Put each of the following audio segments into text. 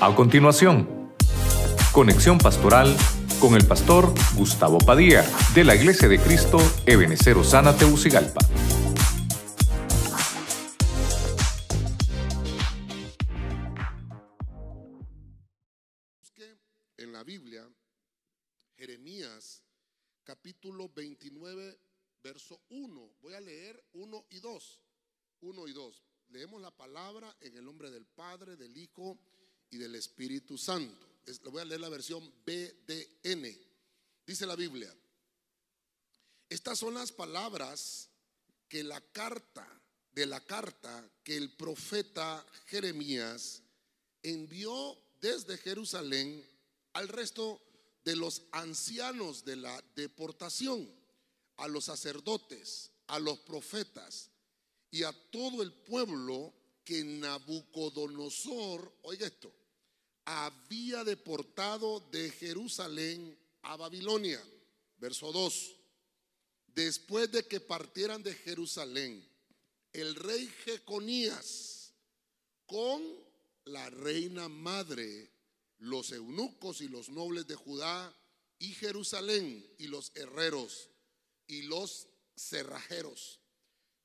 A continuación, conexión pastoral con el pastor Gustavo Padilla de la Iglesia de Cristo Ebenecer Osana Teucigalpa. En la Biblia, Jeremías capítulo 29, verso 1. Voy a leer 1 y 2. 1 y 2. Leemos la palabra en el nombre del Padre, del Hijo y del Espíritu Santo. le voy a leer la versión BDN. Dice la Biblia. Estas son las palabras que la carta, de la carta que el profeta Jeremías envió desde Jerusalén al resto de los ancianos de la deportación, a los sacerdotes, a los profetas y a todo el pueblo que Nabucodonosor, oiga esto, había deportado de Jerusalén a Babilonia. Verso 2. Después de que partieran de Jerusalén, el rey Jeconías con la reina madre, los eunucos y los nobles de Judá y Jerusalén y los herreros y los cerrajeros.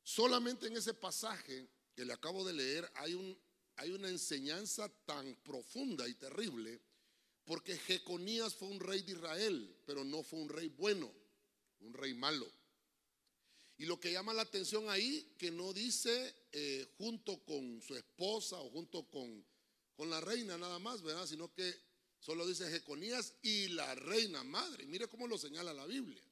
Solamente en ese pasaje que le acabo de leer hay, un, hay una enseñanza tan profunda y terrible, porque Jeconías fue un rey de Israel, pero no fue un rey bueno, un rey malo. Y lo que llama la atención ahí, que no dice eh, junto con su esposa o junto con, con la reina nada más, ¿verdad? Sino que solo dice Jeconías y la reina madre. Mire cómo lo señala la Biblia.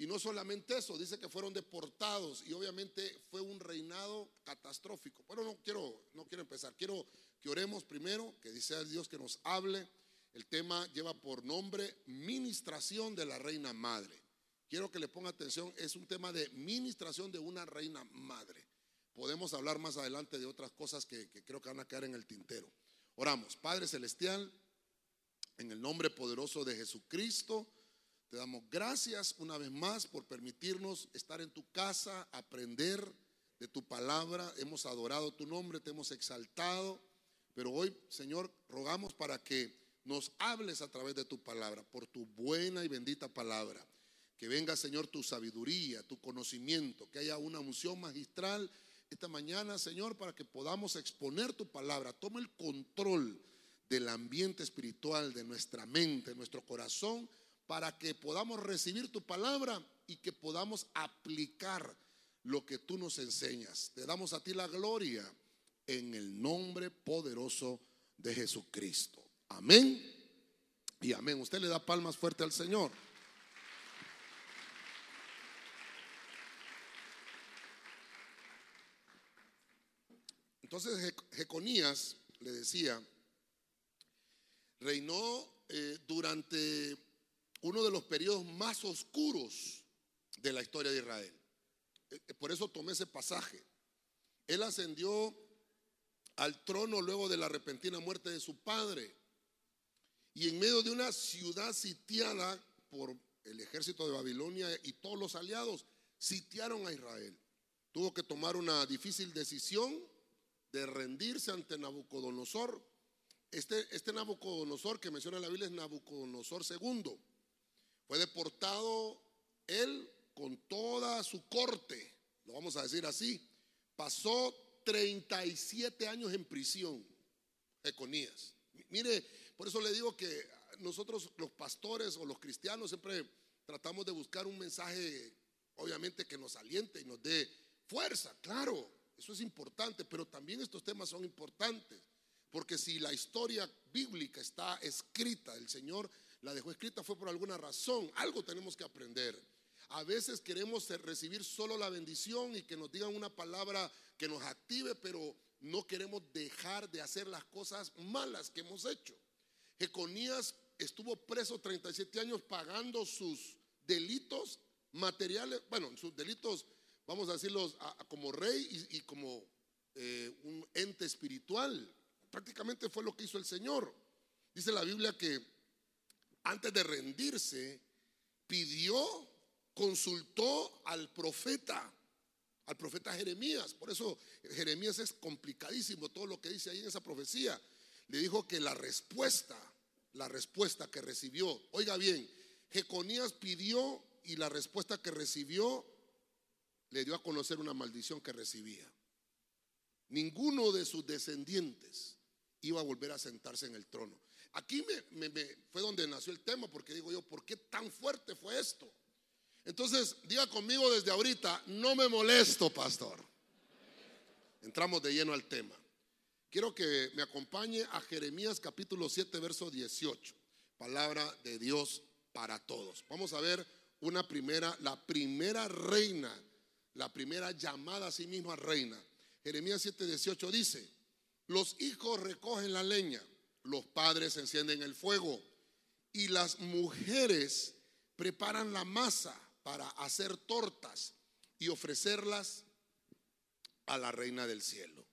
Y no solamente eso, dice que fueron deportados y obviamente fue un reinado catastrófico. Pero no quiero, no quiero empezar, quiero que oremos primero, que dice Dios que nos hable. El tema lleva por nombre Ministración de la Reina Madre. Quiero que le ponga atención, es un tema de ministración de una reina madre. Podemos hablar más adelante de otras cosas que, que creo que van a caer en el tintero. Oramos, Padre Celestial, en el nombre poderoso de Jesucristo. Te damos gracias una vez más por permitirnos estar en tu casa, aprender de tu palabra. Hemos adorado tu nombre, te hemos exaltado. Pero hoy, Señor, rogamos para que nos hables a través de tu palabra, por tu buena y bendita palabra. Que venga, Señor, tu sabiduría, tu conocimiento, que haya una unción magistral esta mañana, Señor, para que podamos exponer tu palabra. Toma el control del ambiente espiritual, de nuestra mente, nuestro corazón para que podamos recibir tu palabra y que podamos aplicar lo que tú nos enseñas. Te damos a ti la gloria en el nombre poderoso de Jesucristo. Amén y amén. Usted le da palmas fuerte al Señor. Entonces Jeconías, le decía, reinó eh, durante uno de los periodos más oscuros de la historia de Israel. Eh, eh, por eso tomé ese pasaje. Él ascendió al trono luego de la repentina muerte de su padre. Y en medio de una ciudad sitiada por el ejército de Babilonia y todos los aliados, sitiaron a Israel. Tuvo que tomar una difícil decisión de rendirse ante Nabucodonosor. Este, este Nabucodonosor que menciona la Biblia es Nabucodonosor II. Fue deportado él con toda su corte, lo vamos a decir así. Pasó 37 años en prisión, Econías. Mire, por eso le digo que nosotros los pastores o los cristianos siempre tratamos de buscar un mensaje, obviamente, que nos aliente y nos dé fuerza. Claro, eso es importante, pero también estos temas son importantes. Porque si la historia bíblica está escrita, el Señor la dejó escrita fue por alguna razón. Algo tenemos que aprender. A veces queremos recibir solo la bendición y que nos digan una palabra que nos active, pero no queremos dejar de hacer las cosas malas que hemos hecho. Jeconías estuvo preso 37 años pagando sus delitos materiales, bueno, sus delitos, vamos a decirlos, como rey y, como eh, un ente espiritual. Prácticamente fue lo que hizo el Señor. Dice la Biblia que antes de rendirse, pidió, consultó al profeta, al profeta Jeremías. Por eso Jeremías es complicadísimo todo lo que dice ahí en esa profecía. le dijo que la respuesta, la respuesta que recibió, oiga bien, Jeconías pidió y la respuesta que recibió le dio a conocer una maldición que recibía. Ninguno de sus descendientes iba a volver a sentarse en el trono. Aquí me, fue donde nació el tema, porque digo yo, ¿por qué tan fuerte fue esto? Entonces, diga conmigo desde ahorita, no me molesto, pastor. Entramos de lleno al tema. Quiero que me acompañe a Jeremías capítulo 7, verso 18. Palabra de Dios para todos. Vamos a ver una primera, la primera reina, la primera llamada a sí misma reina. Jeremías 7, 18 dice, los hijos recogen la leña, los padres encienden el fuego y las mujeres preparan la masa para hacer tortas y ofrecerlas a la reina del cielo.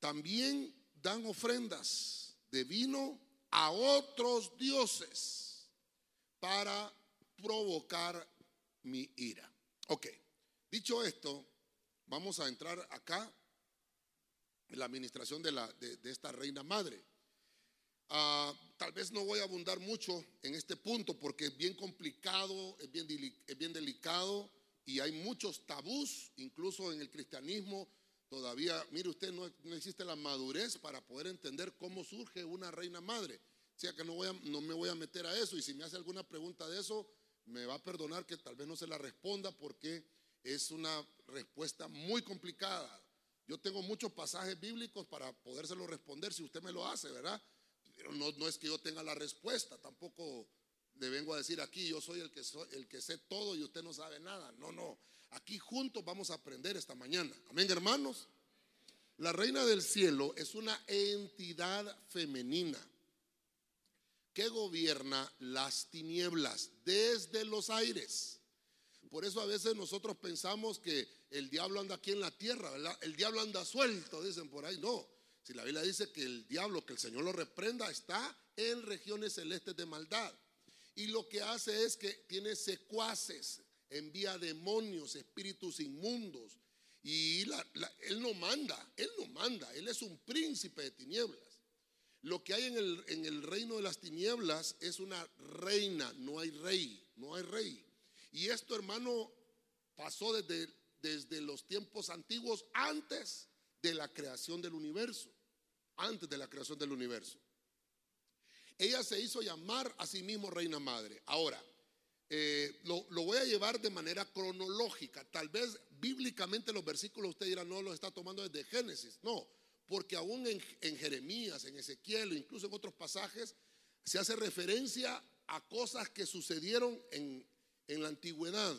También dan ofrendas de vino a otros dioses para provocar mi ira. Ok, dicho esto, vamos a entrar acá en la administración de, la, de, esta reina madre. Ah, tal vez no voy a abundar mucho en este punto porque es bien complicado, es bien, es bien delicado y hay muchos tabús, incluso en el cristianismo todavía, mire usted, no, existe la madurez para poder entender cómo surge una reina madre. O sea que no, voy no me voy a meter a eso y si me hace alguna pregunta de eso, me va a perdonar que tal vez no se la responda porque es una respuesta muy complicada. Yo tengo muchos pasajes bíblicos para podérselo responder si usted me lo hace, ¿verdad? No, no es que yo tenga la respuesta, tampoco le vengo a decir aquí, yo soy el que, el que sé todo y usted no sabe nada. No, no. Aquí juntos vamos a aprender esta mañana. Amén, hermanos. La reina del cielo es una entidad femenina que gobierna las tinieblas desde los aires. Por eso a veces nosotros pensamos que el diablo anda aquí en la tierra, ¿verdad? El diablo anda suelto, dicen por ahí. No, si la Biblia dice que el diablo, que el Señor lo reprenda, está en regiones celestes de maldad. Y lo que hace es que tiene secuaces, envía demonios, espíritus inmundos. Y él no manda, él no manda, él es un príncipe de tinieblas. Lo que hay en el, en el reino de las tinieblas es una reina, no hay rey, no hay rey. Y esto, hermano, pasó desde, desde los tiempos antiguos, antes de la creación del universo. Antes de la creación del universo. Ella se hizo llamar a sí mismo reina madre. Ahora, eh, lo, voy a llevar de manera cronológica. Tal vez bíblicamente los versículos usted dirá, no los está tomando desde Génesis. No, porque aún en, Jeremías, en Ezequiel, incluso en otros pasajes, se hace referencia a cosas que sucedieron en, en la antigüedad.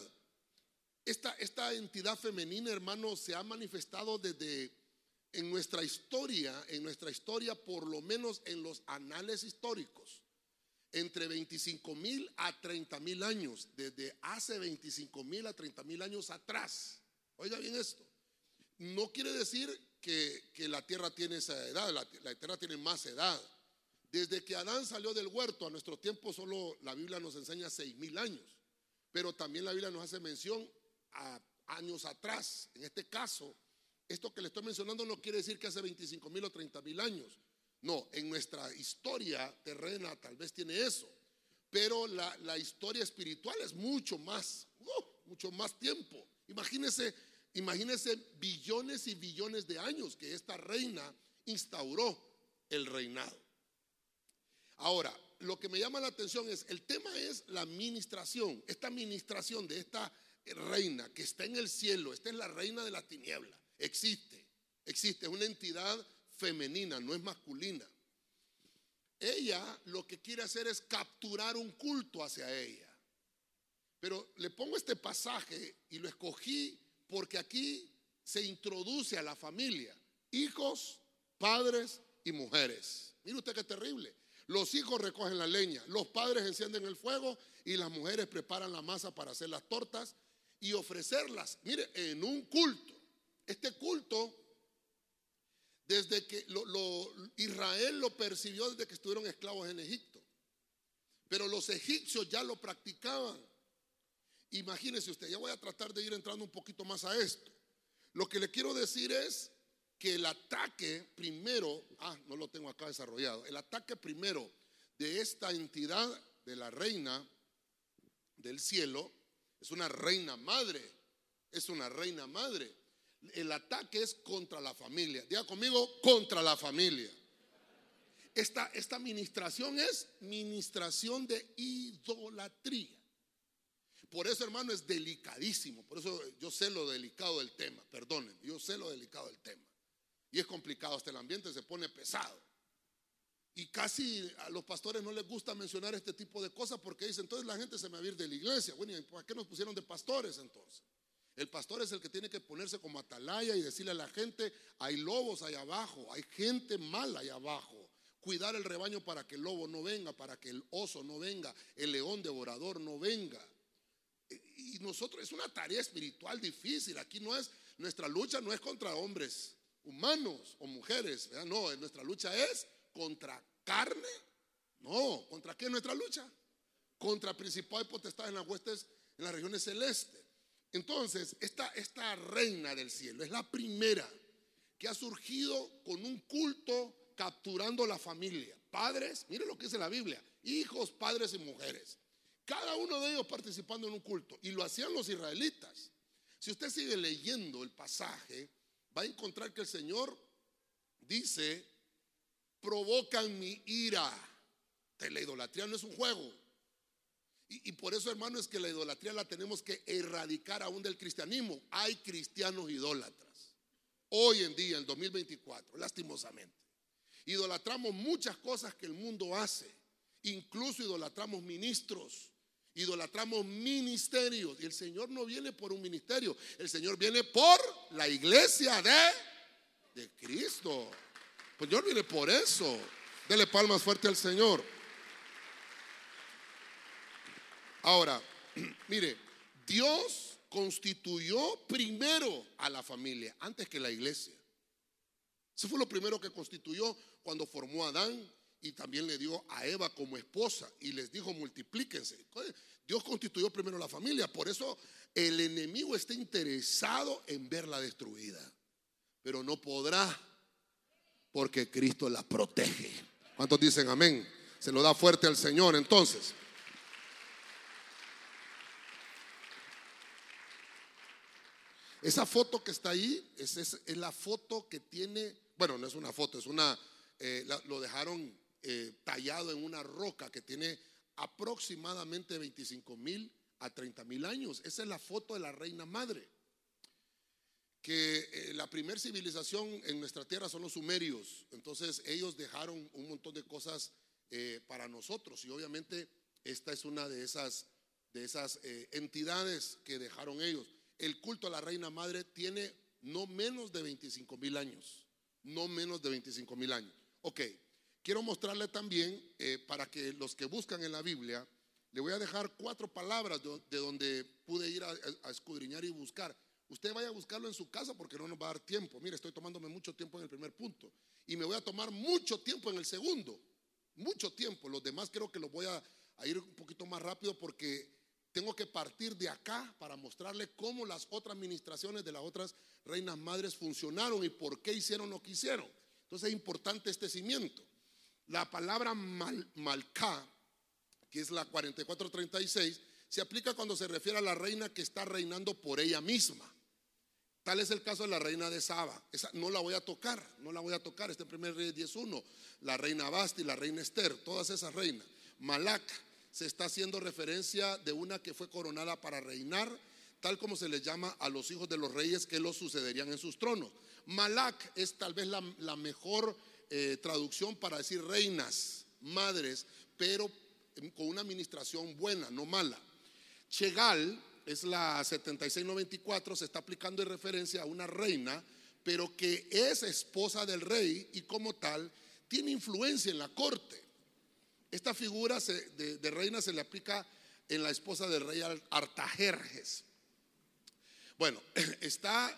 Esta, esta entidad femenina, hermano, se ha manifestado desde en nuestra historia, en nuestra historia, por lo menos en los anales históricos, entre 25 mil a 30 mil años, desde hace 25 mil a 30 mil años atrás. Oiga bien esto. No quiere decir que, la tierra tiene esa edad, la, tierra tiene más edad. Desde que Adán salió del huerto a nuestro tiempo, solo la Biblia nos enseña 6 mil años. Pero también la Biblia nos hace mención a años atrás. En este caso, esto que le estoy mencionando no quiere decir que hace 25 mil o 30 mil años. No, en nuestra historia terrena tal vez tiene eso. Pero la, historia espiritual es mucho más, uh, mucho más tiempo. Imagínese, imagínese billones y billones de años que esta reina instauró el reinado. Ahora, lo que me llama la atención es, el tema es la administración, esta administración de esta reina que está en el cielo, esta es la reina de la tiniebla. Existe, existe, es una entidad femenina, no es masculina. Ella lo que quiere hacer es capturar un culto hacia ella. Pero le pongo este pasaje y lo escogí porque aquí se introduce a la familia, hijos, padres y mujeres. Mire usted qué terrible. Los hijos recogen la leña, los padres encienden el fuego y las mujeres preparan la masa para hacer las tortas y ofrecerlas, mire, en un culto. Este culto, desde que Israel lo percibió desde que estuvieron esclavos en Egipto, pero los egipcios ya lo practicaban. Imagínese usted, ya voy a tratar de ir entrando un poquito más a esto. Lo que le quiero decir es que el ataque primero, ah, no lo tengo acá desarrollado, el ataque primero de esta entidad de la reina del cielo es una reina madre, es una reina madre. El ataque es contra la familia. Diga conmigo, contra la familia. Esta, esta administración es ministración de idolatría. Por eso, hermano, es delicadísimo. Por eso yo sé lo delicado del tema. Perdónenme, yo sé lo delicado del tema. Y es complicado, hasta el ambiente se pone pesado. Y casi a los pastores no les gusta mencionar este tipo de cosas porque dicen, entonces la gente se me va a ir de la iglesia. Bueno, ¿y para qué nos pusieron de pastores entonces? El pastor es el que tiene que ponerse como atalaya y decirle a la gente, hay lobos allá abajo, hay gente mala allá abajo. Cuidar el rebaño para que el lobo no venga, para que el oso no venga, el león devorador no venga. Y nosotros es una tarea espiritual difícil. Aquí no es, nuestra lucha no es contra hombres humanos o mujeres, no, nuestra lucha es contra carne. No, ¿contra qué es nuestra lucha? Contra principal y potestad en las huestes, en las regiones celestes. Entonces, esta, reina del cielo es la primera que ha surgido con un culto capturando la familia. Padres, mire lo que dice la Biblia, hijos, padres y mujeres. Cada uno de ellos participando en un culto. Y lo hacían los israelitas. Si usted sigue leyendo el pasaje, va a encontrar que el Señor dice, provocan mi ira. la idolatría no es un juego. Y, por eso, hermano, es que la idolatría la tenemos que erradicar aún del cristianismo. Hay cristianos idólatras. Hoy en día, en 2024, lastimosamente. Idolatramos muchas cosas que el mundo hace. Incluso idolatramos ministros idolatramos ministerios. Y el Señor no viene por un ministerio, el Señor viene por la iglesia de, de Cristo. Pues Dios viene por eso. Dele palmas fuerte al Señor. Ahora, mire, Dios constituyó primero a la familia antes que la iglesia. Eso fue lo primero que constituyó cuando formó a Adán y también le dio a Eva como esposa y les dijo multiplíquense. Dios constituyó primero la familia, por eso el enemigo está interesado en verla destruida, pero no podrá porque Cristo la protege. ¿Cuántos dicen amén? Se lo da fuerte al Señor entonces. Esa foto que está ahí es, la foto que tiene, bueno, no es una foto, es una, eh, lo dejaron eh, tallado en una roca que tiene aproximadamente 25 mil a 30 mil años. Esa es la foto de la reina madre. Que eh, la primera civilización en nuestra tierra son los sumerios. Entonces ellos dejaron un montón de cosas para nosotros. Y obviamente esta es una de esas, de esas entidades que dejaron ellos. El culto a la reina madre tiene no menos de 25 mil años. No menos de 25 mil años. Ok, Quiero mostrarle también, eh, para que los que buscan en la Biblia, le voy a dejar cuatro palabras de, donde pude ir a, escudriñar y buscar. Usted vaya a buscarlo en su casa porque no nos va a dar tiempo. Mire, estoy tomándome mucho tiempo en el primer punto y me voy a tomar mucho tiempo en el segundo. Mucho tiempo. Los demás creo que los voy a, a ir un poquito más rápido porque tengo que partir de acá para mostrarle cómo las otras administraciones de las otras reinas madres funcionaron y por qué hicieron lo que hicieron. Entonces es importante este cimiento. La palabra mal, malca, que es la 4436, se aplica cuando se refiere a la reina que está reinando por ella misma. Tal es el caso de la reina de Saba. Esa no la voy a tocar, no la voy a tocar. Este primer rey 10.1. La reina Basti, la reina Esther, todas esas reinas. Malak se está haciendo referencia de una que fue coronada para reinar, tal como se le llama a los hijos de los reyes que los sucederían en sus tronos. Malak es tal vez la, mejor eh, traducción para decir reinas, madres, pero con una administración buena, no mala. Chegal es la 7694, se está aplicando en referencia a una reina, pero que es esposa del rey y como tal tiene influencia en la corte. Esta figura de, reina se le aplica en la esposa del rey Artajerjes. Bueno, está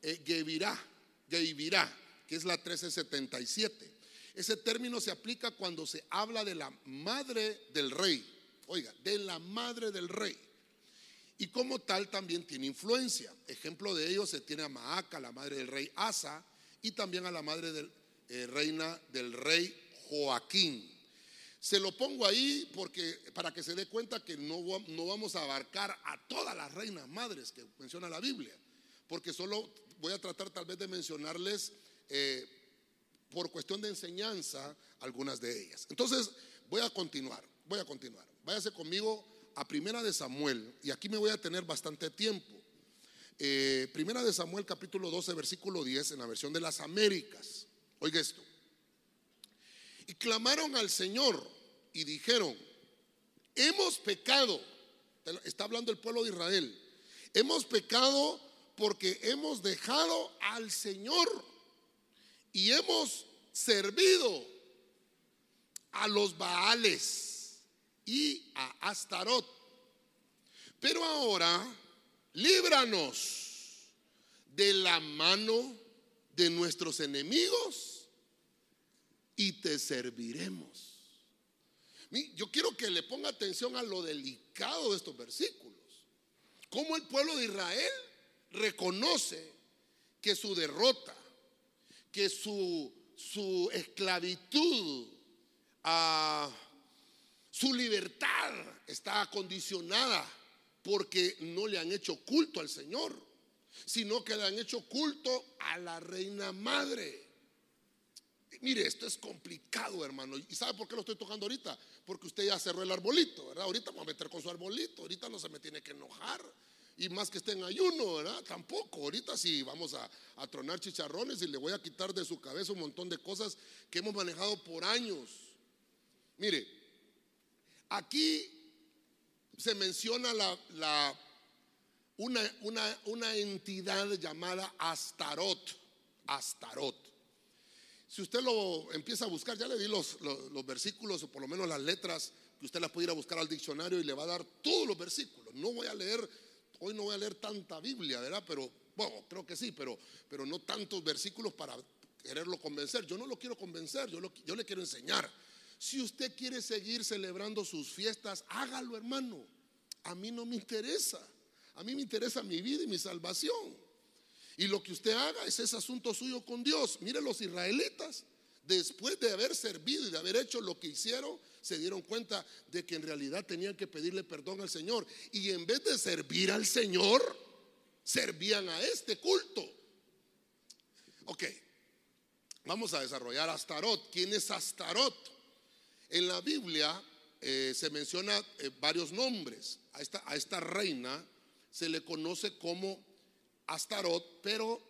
eh, Gevirá, que es la 1377. Ese término se aplica cuando se habla de la madre del rey. Oiga, de la madre del rey. Y como tal también tiene influencia. Ejemplo de ello se tiene a Maaca, la madre del rey Asa, y también a la madre del, eh, reina del rey Joaquín. Se lo pongo ahí porque para que se dé cuenta que no, no vamos a abarcar a todas las reinas madres que menciona la Biblia, porque solo voy a tratar tal vez de mencionarles eh, por cuestión de enseñanza algunas de ellas. Entonces voy a continuar, voy a continuar. Váyase conmigo a Primera de Samuel y aquí me voy a tener bastante tiempo. Eh, Primera de Samuel capítulo 12 versículo 10 en la versión de las Américas. Oiga esto. Y clamaron al Señor y dijeron, hemos pecado. Está hablando el pueblo de Israel. Hemos pecado porque hemos dejado al Señor y hemos servido a los Baales y a Astarot. Pero ahora, líbranos de la mano de nuestros enemigos y te serviremos. Yo quiero que le ponga atención a lo delicado de estos versículos. Cómo el pueblo de Israel reconoce que su derrota, que su, su esclavitud, a su libertad está condicionada porque no le han hecho culto al Señor, sino que le han hecho culto a la reina madre. Mire, esto es complicado, hermano. ¿Y sabe por qué lo estoy tocando ahorita? Porque usted ya cerró el arbolito, ¿verdad? Ahorita vamos a meter con su arbolito, ahorita no se me tiene que enojar. Y más que esté en ayuno, ¿verdad? Tampoco. Ahorita sí vamos a, a tronar chicharrones y le voy a quitar de su cabeza un montón de cosas que hemos manejado por años. Mire, aquí se menciona la, la una, una, una, entidad llamada Astarot. Astarot. Si usted lo empieza a buscar, ya le di los, los, los, versículos o por lo menos las letras, que usted las puede ir a buscar al diccionario y le va a dar todos los versículos. No voy a leer Hoy no voy a leer tanta Biblia, ¿verdad? Pero, bueno, creo que sí, pero, pero no tantos versículos para quererlo convencer. Yo no lo quiero convencer, yo, yo le quiero enseñar. Si usted quiere seguir celebrando sus fiestas, hágalo, hermano. A mí no me interesa. A mí me interesa mi vida y mi salvación. Y lo que usted haga es ese asunto suyo con Dios. Mire los israelitas, después de haber servido y de haber hecho lo que hicieron, se dieron cuenta de que en realidad tenían que pedirle perdón al Señor. Y en vez de servir al Señor, servían a este culto. Ok, vamos a desarrollar Astarot. ¿Quién es Astarot? En la Biblia eh, se menciona eh, varios nombres. A esta, a esta reina se le conoce como Pero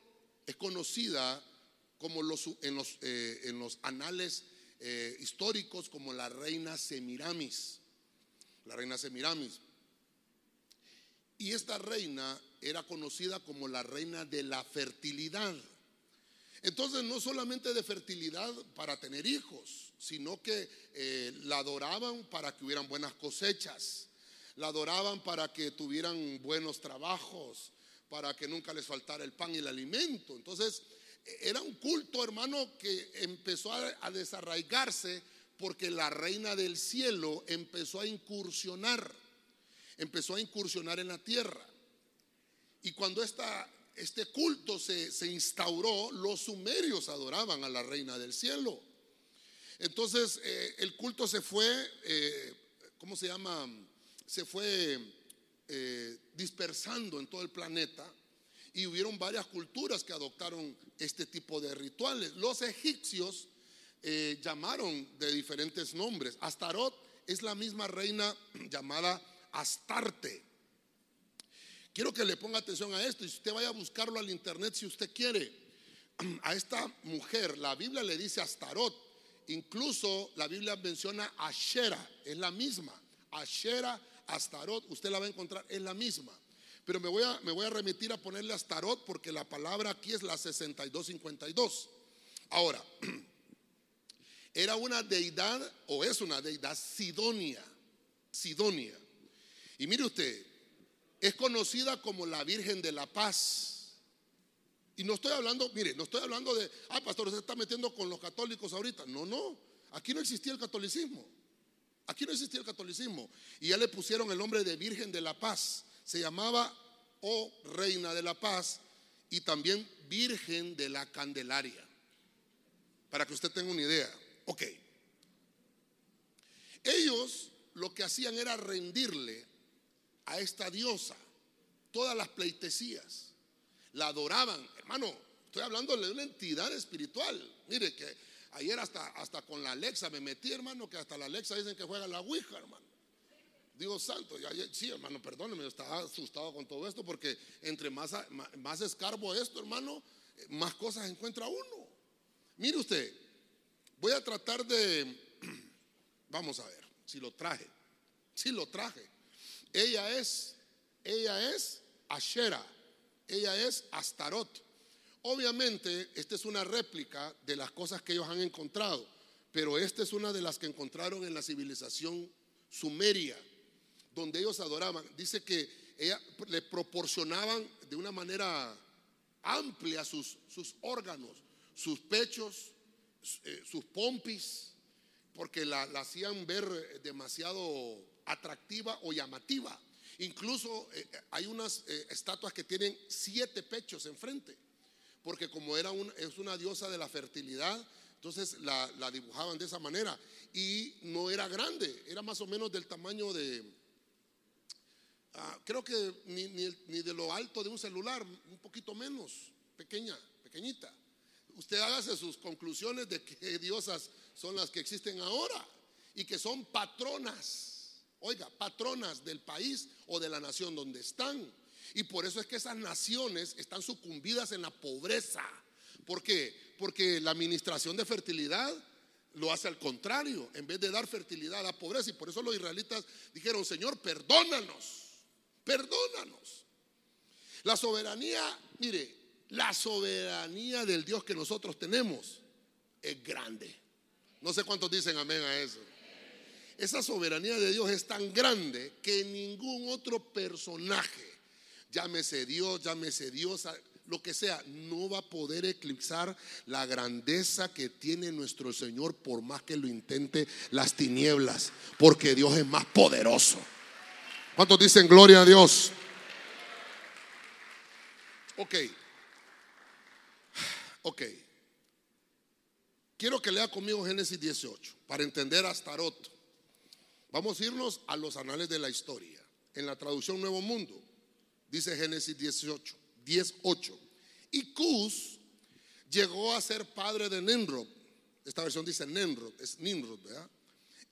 es conocida como los, en, los, eh, en los anales eh, históricos como la reina Semiramis. La reina Semiramis. Y esta reina era conocida como la reina de la fertilidad. Entonces no solamente de fertilidad para tener hijos, sino que eh, la adoraban para que hubieran buenas cosechas, la adoraban para que tuvieran buenos trabajos, para que nunca les faltara el pan y el alimento. Entonces era un culto, hermano, que empezó a, desarraigarse porque la reina del cielo empezó a incursionar, empezó a incursionar en la tierra. Y cuando este culto se, instauró, los sumerios adoraban a la reina del cielo. Entonces eh, el culto se fue, eh, ¿cómo se llama? Se fue eh, dispersando en todo el planeta y hubieron varias culturas que adoptaron este tipo de rituales. Los egipcios eh, llamaron de diferentes nombres. Astarot es la misma reina llamada Astarte. Quiero que le ponga atención a esto y si usted vaya a buscarlo al internet si usted quiere. A esta mujer, la Biblia le dice Astarot. Incluso la Biblia menciona Ashera, es la misma. Ashera, Astarot, usted la va a encontrar, es la misma. Pero me voy a, me voy a remitir a ponerle Astarot porque la palabra aquí es la 6252. Ahora, era una deidad o es una deidad sidonia. Sidonia. Y mire usted, es conocida como la Virgen de la Paz. Y no estoy hablando, mire, no estoy hablando de, ah, pastor, se está metiendo con los católicos ahorita. No, no, aquí no existía el catolicismo. Aquí no existía el catolicismo. Y ya le pusieron el nombre de Virgen de la Paz se llamaba, oh Reina de la Paz, y también Virgen de la Candelaria. Para que usted tenga una idea. Ok. Ellos lo que hacían era rendirle a esta diosa todas las pleitesías. La adoraban. Hermano, estoy hablando de una entidad espiritual. Mire que ayer hasta, hasta con la Alexa me metí, hermano, que hasta la Alexa dicen que juega la Ouija, hermano. Digo, santo, sí, hermano, perdóneme, estaba asustado con todo esto porque entre más, más escarbo esto, hermano, más cosas encuentra uno. Mire usted, voy a tratar de, vamos a ver, si lo traje, si lo traje. Ella es, ella es Ashera, ella es Astarot. Obviamente, esta es una réplica de las cosas que ellos han encontrado, pero esta es una de las que encontraron en la civilización sumeria donde ellos adoraban, dice que ella, le proporcionaban de una manera amplia sus, sus órganos, sus pechos, eh, sus pompis, porque la, hacían ver demasiado atractiva o llamativa. Incluso eh, hay unas eh, estatuas que tienen siete pechos enfrente, porque como era es una diosa de la fertilidad, entonces la, la dibujaban de esa manera. Y no era grande, era más o menos del tamaño de, Ah, creo que ni, ni, de lo alto de un celular, un poquito menos, pequeña, pequeñita. Usted hágase sus conclusiones de qué diosas son las que existen ahora y que son patronas, oiga, patronas del país o de la nación donde están. Y por eso es que esas naciones están sucumbidas en la pobreza. ¿Por qué? Porque la administración de fertilidad lo hace al contrario, en vez de dar fertilidad a la pobreza. Y por eso los israelitas dijeron, Señor, perdónanos Perdónanos. La soberanía, mire, la soberanía del Dios que nosotros tenemos es grande. No sé cuántos dicen amén a eso. Esa soberanía de Dios es tan grande que ningún otro personaje, llámese Dios, llámese Dios, lo que sea, no va a poder eclipsar la grandeza que tiene nuestro Señor por más que lo intente las tinieblas, porque Dios es más poderoso. ¿Cuántos dicen gloria a Dios? Ok. Ok. Quiero que lea conmigo Génesis 18 para entender Astarot. Vamos a irnos a los anales de la historia. En la traducción Nuevo Mundo dice Génesis 18, 18. Y Cus llegó a ser padre de Nimrod. Esta versión dice Nimrod, es Nimrod, ¿verdad?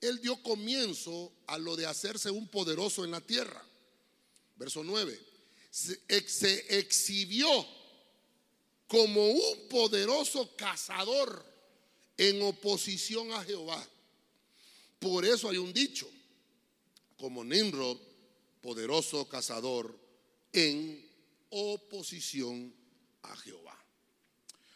él dio comienzo a lo de hacerse un poderoso en la tierra. Verso 9. Se, exhibió como un poderoso cazador en oposición a Jehová. Por eso hay un dicho, como Nimrod, poderoso cazador en oposición a Jehová.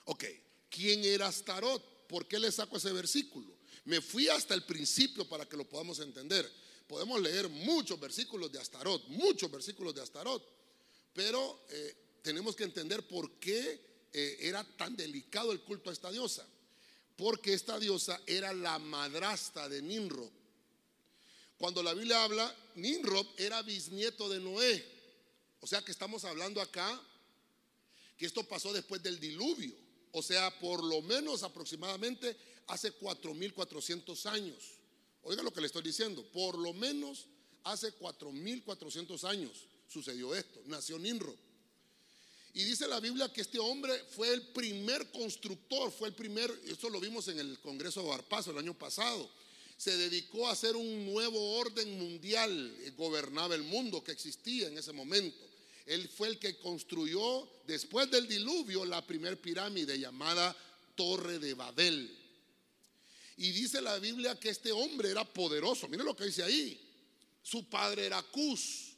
Ok, ¿quién era Astarot? ¿Por qué le saco ese versículo? Me fui hasta el principio para que lo podamos entender. Podemos leer muchos versículos de Astarot, muchos versículos de Astarot, pero eh, tenemos que entender por qué eh, era tan delicado el culto a esta diosa. Porque esta diosa era la madrastra de Nimrod. Cuando la Biblia habla, Nimrod era bisnieto de Noé. O sea que estamos hablando acá que esto pasó después del diluvio. O sea, por lo menos aproximadamente hace 4.400 años. Oiga lo que le estoy diciendo, por lo menos hace 4.400 años sucedió esto, nació Nimrod. Y dice la Biblia que este hombre fue el primer constructor, fue el primer, esto lo vimos en el Congreso de Barpazo el año pasado, se dedicó a hacer un nuevo orden mundial, eh, gobernaba el mundo que existía en ese momento. Él fue el que construyó, después del diluvio, la primer pirámide llamada Torre de Babel. Y dice la Biblia que este hombre era poderoso. Mire lo que dice ahí. Su padre era Cus.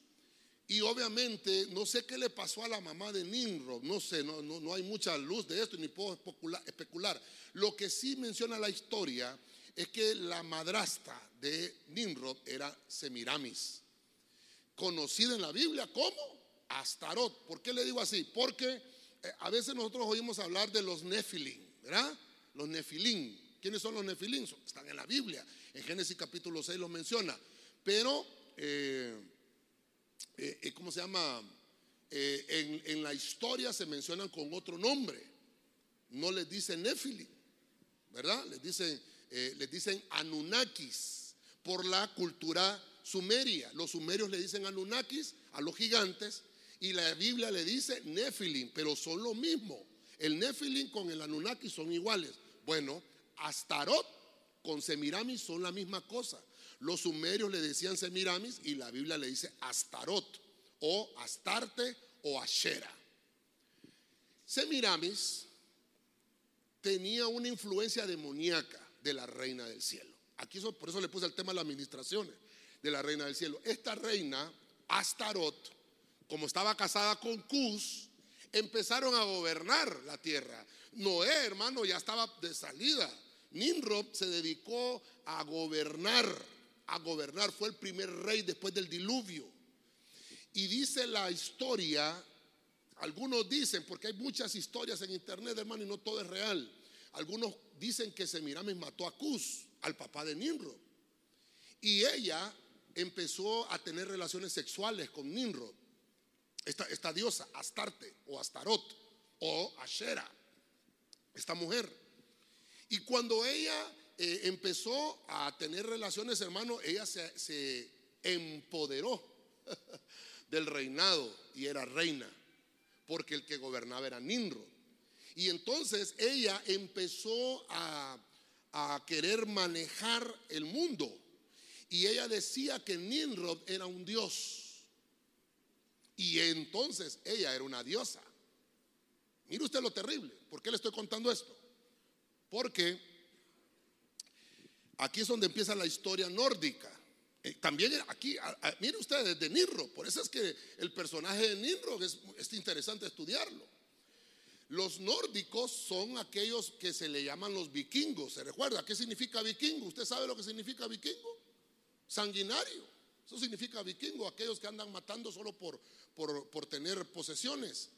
Y obviamente no sé qué le pasó a la mamá de Nimrod. No sé, no, no, hay mucha luz de esto ni puedo especular. Lo que sí menciona la historia es que la madrastra de Nimrod era Semiramis. Conocida en la Biblia como Astarot. ¿Por qué le digo así? Porque eh, a veces nosotros oímos hablar de los Nefilim, ¿verdad? Los Nefilim. ¿Quiénes son los nefilín? Están en la Biblia. En Génesis capítulo 6 lo menciona. Pero, eh, eh, ¿cómo se llama? en, la historia se mencionan con otro nombre. No les dicen Nefilim, ¿verdad? Les dicen, les dicen Anunnakis por la cultura sumeria. Los sumerios le dicen Anunnakis a los gigantes y la Biblia le dice Nefilim, pero son lo mismo. El Nefilim con el Anunnaki son iguales. Bueno, Astarot con Semiramis son la misma cosa. Los sumerios le decían Semiramis y la Biblia le dice Astarot o Astarte o Ashera. Semiramis tenía una influencia demoníaca de la reina del cielo. Aquí por eso le puse el tema de las administraciones de la reina del cielo. Esta reina, Astarot, como estaba casada con Cus, empezaron a gobernar la tierra. Noé, hermano, ya estaba de salida. Nimrod se dedicó a gobernar, a gobernar. Fue el primer rey después del diluvio. Y dice la historia, algunos dicen, porque hay muchas historias en internet, hermano, y no todo es real. Algunos dicen que Semiramis mató a Cus, al papá de Nimrod. Y ella empezó a tener relaciones sexuales con Nimrod, esta, esta diosa, Astarte o Astarot o Ashera, esta mujer. Y cuando ella eh, empezó a tener relaciones, hermano, ella se, se empoderó del reinado y era reina, porque el que gobernaba era Nimrod. Y entonces ella empezó a, a querer manejar el mundo. Y ella decía que Nimrod era un dios. Y entonces ella era una diosa. Mire usted lo terrible. ¿Por qué le estoy contando esto? Porque aquí es donde empieza la historia nórdica. Eh, también aquí, mire usted, desde Nirro. Por eso es que el personaje de Nirro es, es interesante estudiarlo. Los nórdicos son aquellos que se le llaman los vikingos. ¿Se recuerda qué significa vikingo? ¿Usted sabe lo que significa vikingo? Sanguinario. Eso significa vikingo, aquellos que andan matando solo por, por, tener posesiones.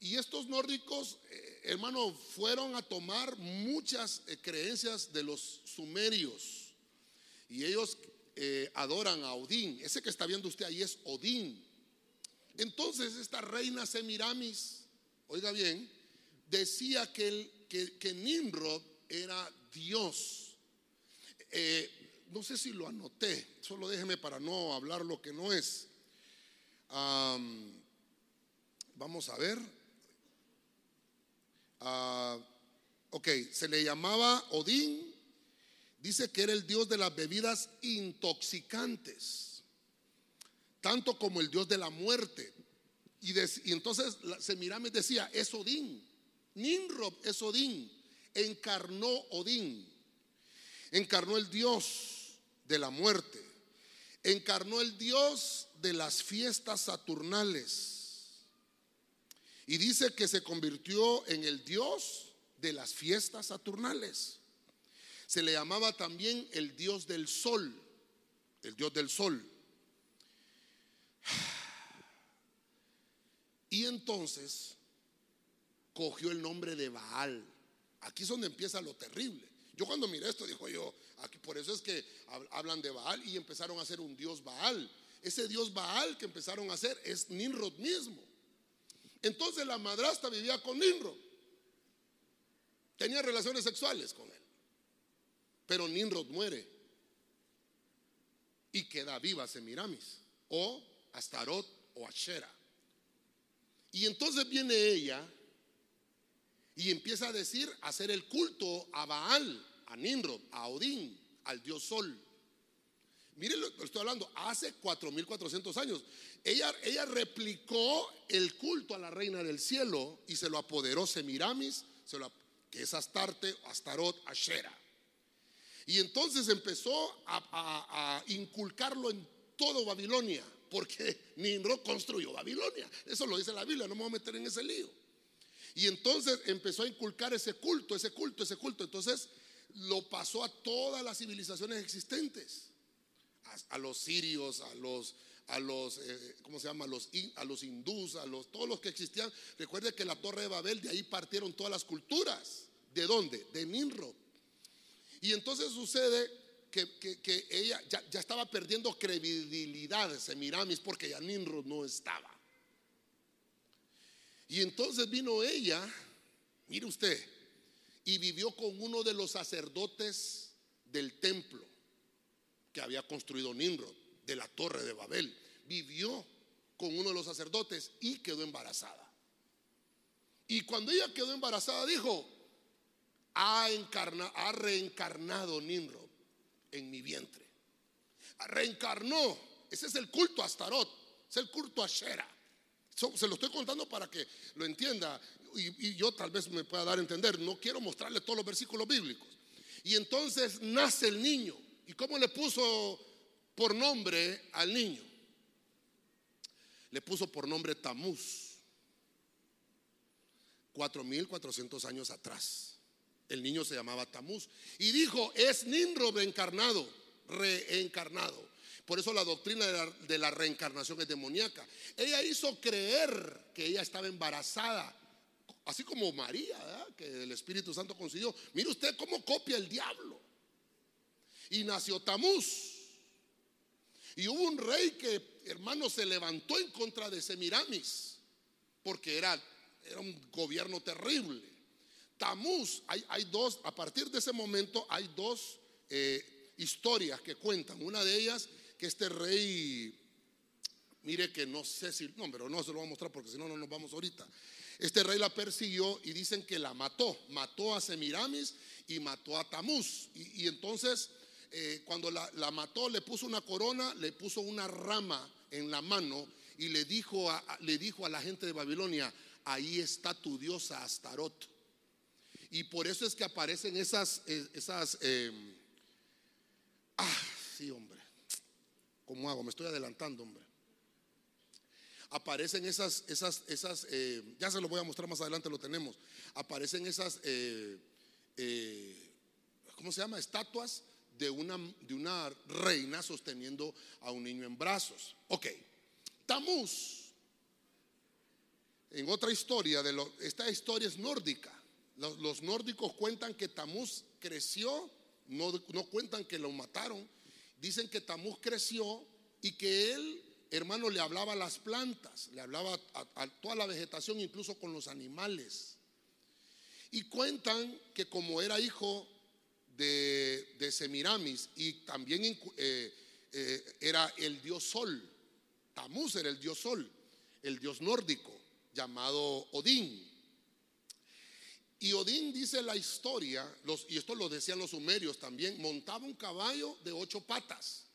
Y estos nórdicos, eh, hermano, fueron a tomar muchas eh, creencias de los sumerios. Y ellos eh, adoran a Odín. Ese que está viendo usted ahí es Odín. Entonces esta reina Semiramis, oiga bien, decía que, que, Nimrod era Dios. no sé si lo anoté, solo déjeme para no hablar lo que no es vamos a ver. Ah, ok, se le llamaba Odín. Dice que era el dios de las bebidas intoxicantes, tanto como el dios de la muerte. Y, y entonces Semiramis decía, es Odín. Nimrod es Odín. Encarnó Odín. Encarnó el dios de la muerte. Encarnó el dios de las fiestas saturnales. Y dice que se convirtió en el dios de las fiestas saturnales. Se le llamaba también el dios del sol, el dios del sol. Y entonces cogió el nombre de Baal. Aquí es donde empieza lo terrible. Yo cuando miré esto, dijo yo, aquí por eso es que hablan de Baal y empezaron a hacer un dios Baal. Ese dios Baal que empezaron a hacer es Nimrod mismo. Entonces la madrastra vivía con Nimrod. Tenía relaciones sexuales con él. Pero Nimrod muere. Y queda viva Semiramis. O Astarot o Ashera. Y entonces viene ella y empieza a decir, a hacer el culto a Baal, a Nimrod, a Odín, al dios Sol. Miren lo que estoy hablando, hace 4400 años. Ella, replicó el culto a la reina del cielo y se lo apoderó Semiramis, que es Astarte, Astarot, Ashera. Y entonces empezó a, a inculcarlo en todo Babilonia, porque Nimrod construyó Babilonia. Eso lo dice la Biblia, no me voy a meter en ese lío. Y entonces empezó a inculcar ese culto, ese culto, ese culto. Entonces lo pasó a todas las civilizaciones existentes a, los sirios, a los, a los eh, ¿cómo se llama? A los, hindús, a los, todos los que existían. Recuerde que la Torre de Babel, de ahí partieron todas las culturas. ¿De dónde? De Nimrod. Y entonces sucede que, ella ya, ya, estaba perdiendo credibilidad, Semiramis, porque ya Nimrod no estaba. Y entonces vino ella, mire usted, y vivió con uno de los sacerdotes del templo que había construido Nimrod, de la torre de Babel. Vivió con uno de los sacerdotes y quedó embarazada. Y cuando ella quedó embarazada dijo, ha, ha reencarnado Nimrod en mi vientre. Reencarnó. Ese es el culto a Astarot, es el culto a Shera. Se lo estoy contando para que lo entienda y, yo tal vez me pueda dar a entender. No quiero mostrarle todos los versículos bíblicos. Y entonces nace el niño. ¿Y cómo le puso por nombre al niño? Le puso por nombre Tamuz. 4.400 años atrás. El niño se llamaba Tamuz. Y dijo, es Nimrod reencarnado, reencarnado. Por eso la doctrina de la, reencarnación es demoníaca. Ella hizo creer que ella estaba embarazada, así como María, que el Espíritu Santo consiguió. Mire usted cómo copia el diablo. Y nació Tamuz. Y hubo un rey que, hermano, se levantó en contra de Semiramis, porque era, era un gobierno terrible. Tamuz, hay, hay, dos, a partir de ese momento hay dos eh, historias que cuentan. Una de ellas que este rey, mire que no sé si, no, pero no se lo voy a mostrar porque si no, no nos vamos ahorita. Este rey la persiguió y dicen que la mató, mató a Semiramis y mató a Tamuz. Y, entonces, eh, cuando la, mató, le puso una corona, le puso una rama en la mano y le dijo a, le dijo a la gente de Babilonia, ahí está tu diosa Astarot. Y por eso es que aparecen esas, eh, esas, eh, ah, sí, hombre. ¿Cómo hago? Me estoy adelantando, hombre. Aparecen esas, esas, esas, eh, ya se lo voy a mostrar más adelante, lo tenemos. Aparecen esas, eh, ¿cómo se llama? Estatuas de una, de una reina sosteniendo a un niño en brazos. Ok, Tamuz. En otra historia, de lo, esta historia es nórdica. Los, los nórdicos cuentan que Tamuz creció, no, no cuentan que lo mataron, dicen que Tamuz creció y que él, hermano, le hablaba a las plantas, le hablaba a, toda la vegetación, incluso con los animales. Y cuentan que como era hijo de, Semiramis y también eh, eh, era el dios Sol, Tamuz era el dios Sol, el dios nórdico llamado Odín. Y Odín dice la historia, los, y esto lo decían los sumerios también, montaba un caballo de ocho patas.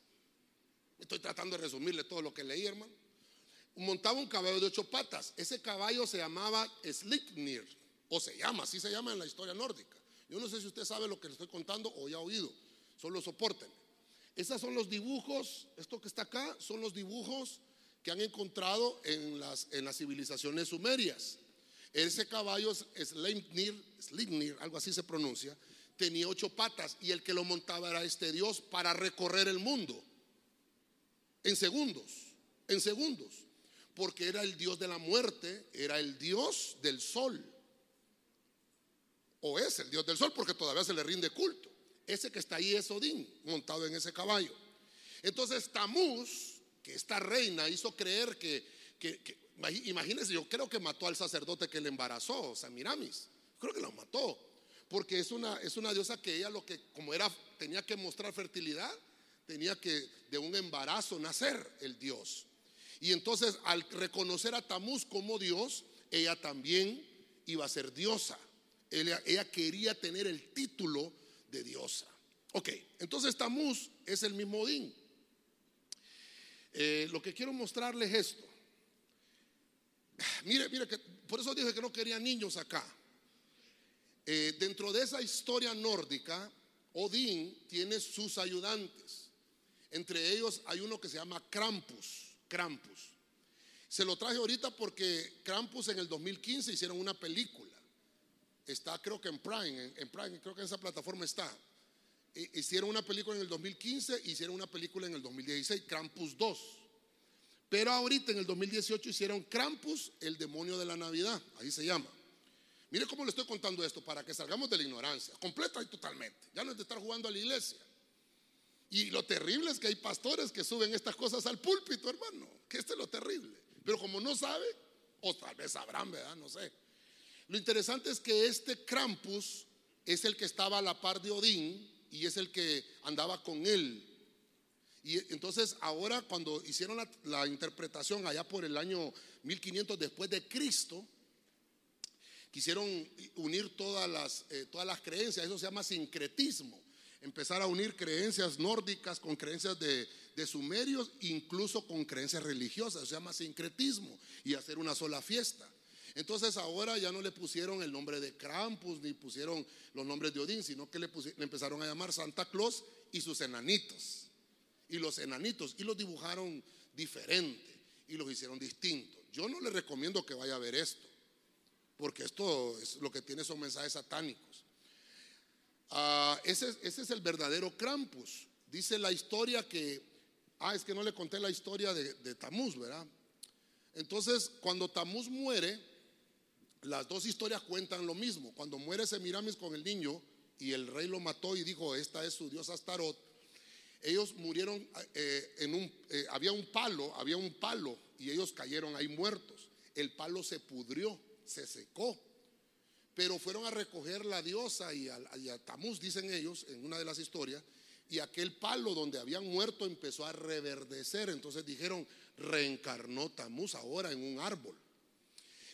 Estoy tratando de resumirle todo lo que leí, hermano. Montaba un caballo de ocho patas. Ese caballo se llamaba Sleipnir, o se llama, así se llama en la historia nórdica. Yo no sé si usted sabe lo que le estoy contando o ya ha oído, solo soporten. Esos son los dibujos, esto que está acá son los dibujos que han encontrado en las, en las civilizaciones sumerias. Ese caballo, Sleipnir, algo así se pronuncia, tenía ocho patas y el que lo montaba era este Dios para recorrer el mundo. En segundos, en segundos. Porque era el Dios de la muerte, era el Dios del sol. O es el Dios del sol porque todavía se le rinde culto. Ese que está ahí es Odín, montado en ese caballo. Entonces Tamuz, que esta reina hizo creer que, Imagínense, yo creo que mató al sacerdote que le embarazó, Samiramis. Creo que lo mató. Porque es una, es una diosa que ella lo que, como era, tenía que mostrar fertilidad, tenía que de un embarazo nacer el Dios. Y entonces al reconocer a Tamuz como Dios, ella también iba a ser diosa. Ella, quería tener el título de diosa. Ok, entonces Tamuz es el mismo Odín. Eh, lo que quiero mostrarles es esto. Mire, mire, que por eso dije que no quería niños acá. Eh, dentro de esa historia nórdica, Odín tiene sus ayudantes. Entre ellos hay uno que se llama Krampus. Krampus. Se lo traje ahorita porque Krampus en el 2015 hicieron una película. Está creo que en Prime, en, Prime, creo que en esa plataforma está. Hicieron una película en el 2015, hicieron una película en el 2016, Krampus 2. Pero ahorita en el 2018 hicieron Krampus, el demonio de la Navidad, ahí se llama. Mire cómo le estoy contando esto para que salgamos de la ignorancia, completa y totalmente. Ya no es de estar jugando a la iglesia. Y lo terrible es que hay pastores que suben estas cosas al púlpito, hermano, que este es lo terrible. Pero como no sabe, O tal vez sabrán, ¿verdad? No sé. Lo interesante es que este Krampus es el que estaba a la par de Odín y es el que andaba con él. Y entonces ahora cuando hicieron la, interpretación allá por el año 1500 después de Cristo, quisieron unir todas las, eh, todas las creencias, eso se llama sincretismo, empezar a unir creencias nórdicas con creencias de, de sumerios, incluso con creencias religiosas, se llama sincretismo, y hacer una sola fiesta. Entonces ahora ya no le pusieron el nombre de Krampus ni pusieron los nombres de Odín, sino que le, empezaron a llamar Santa Claus y sus enanitos. Y los enanitos, y los dibujaron diferente y los hicieron distintos. Yo no le recomiendo que vaya a ver esto, porque esto es lo que tiene son mensajes satánicos. Ah, ese, es el verdadero Krampus. Dice la historia que, ah, es que no le conté la historia de, de Tamuz, ¿verdad? Entonces, cuando Tamuz muere, las dos historias cuentan lo mismo. Cuando muere Semiramis con el niño y el rey lo mató y dijo, esta es su dios Astarot, ellos murieron eh, en un, eh, había un palo, había un palo y ellos cayeron ahí muertos. El palo se pudrió, se secó. Pero fueron a recoger la diosa y a, y a Tamuz, dicen ellos, en una de las historias, y aquel palo donde habían muerto empezó a reverdecer. Entonces dijeron, reencarnó Tamuz ahora en un árbol.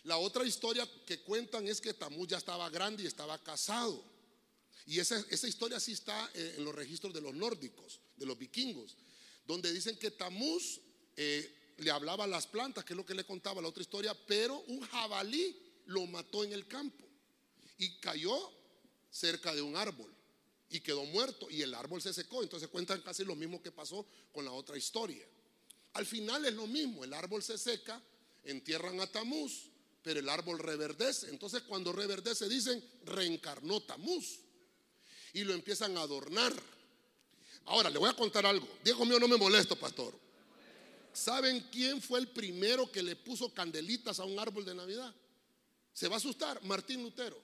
La otra historia que cuentan es que Tamuz ya estaba grande y estaba casado. Y esa, historia sí está eh, en los registros de los nórdicos, de los vikingos, donde dicen que Tamuz eh, le hablaba a las plantas, que es lo que le contaba la otra historia, pero un jabalí lo mató en el campo y cayó cerca de un árbol y quedó muerto y el árbol se secó. Entonces cuentan casi lo mismo que pasó con la otra historia. Al final es lo mismo, el árbol se seca, entierran a Tamuz pero el árbol reverdece. Entonces cuando reverdece dicen, reencarnó Tamuz. Y lo empiezan a adornar. Ahora, le voy a contar algo. Diego mío, no me molesto, pastor. ¿Saben quién fue el primero que le puso candelitas a un árbol de Navidad? Se va a asustar, Martín Lutero.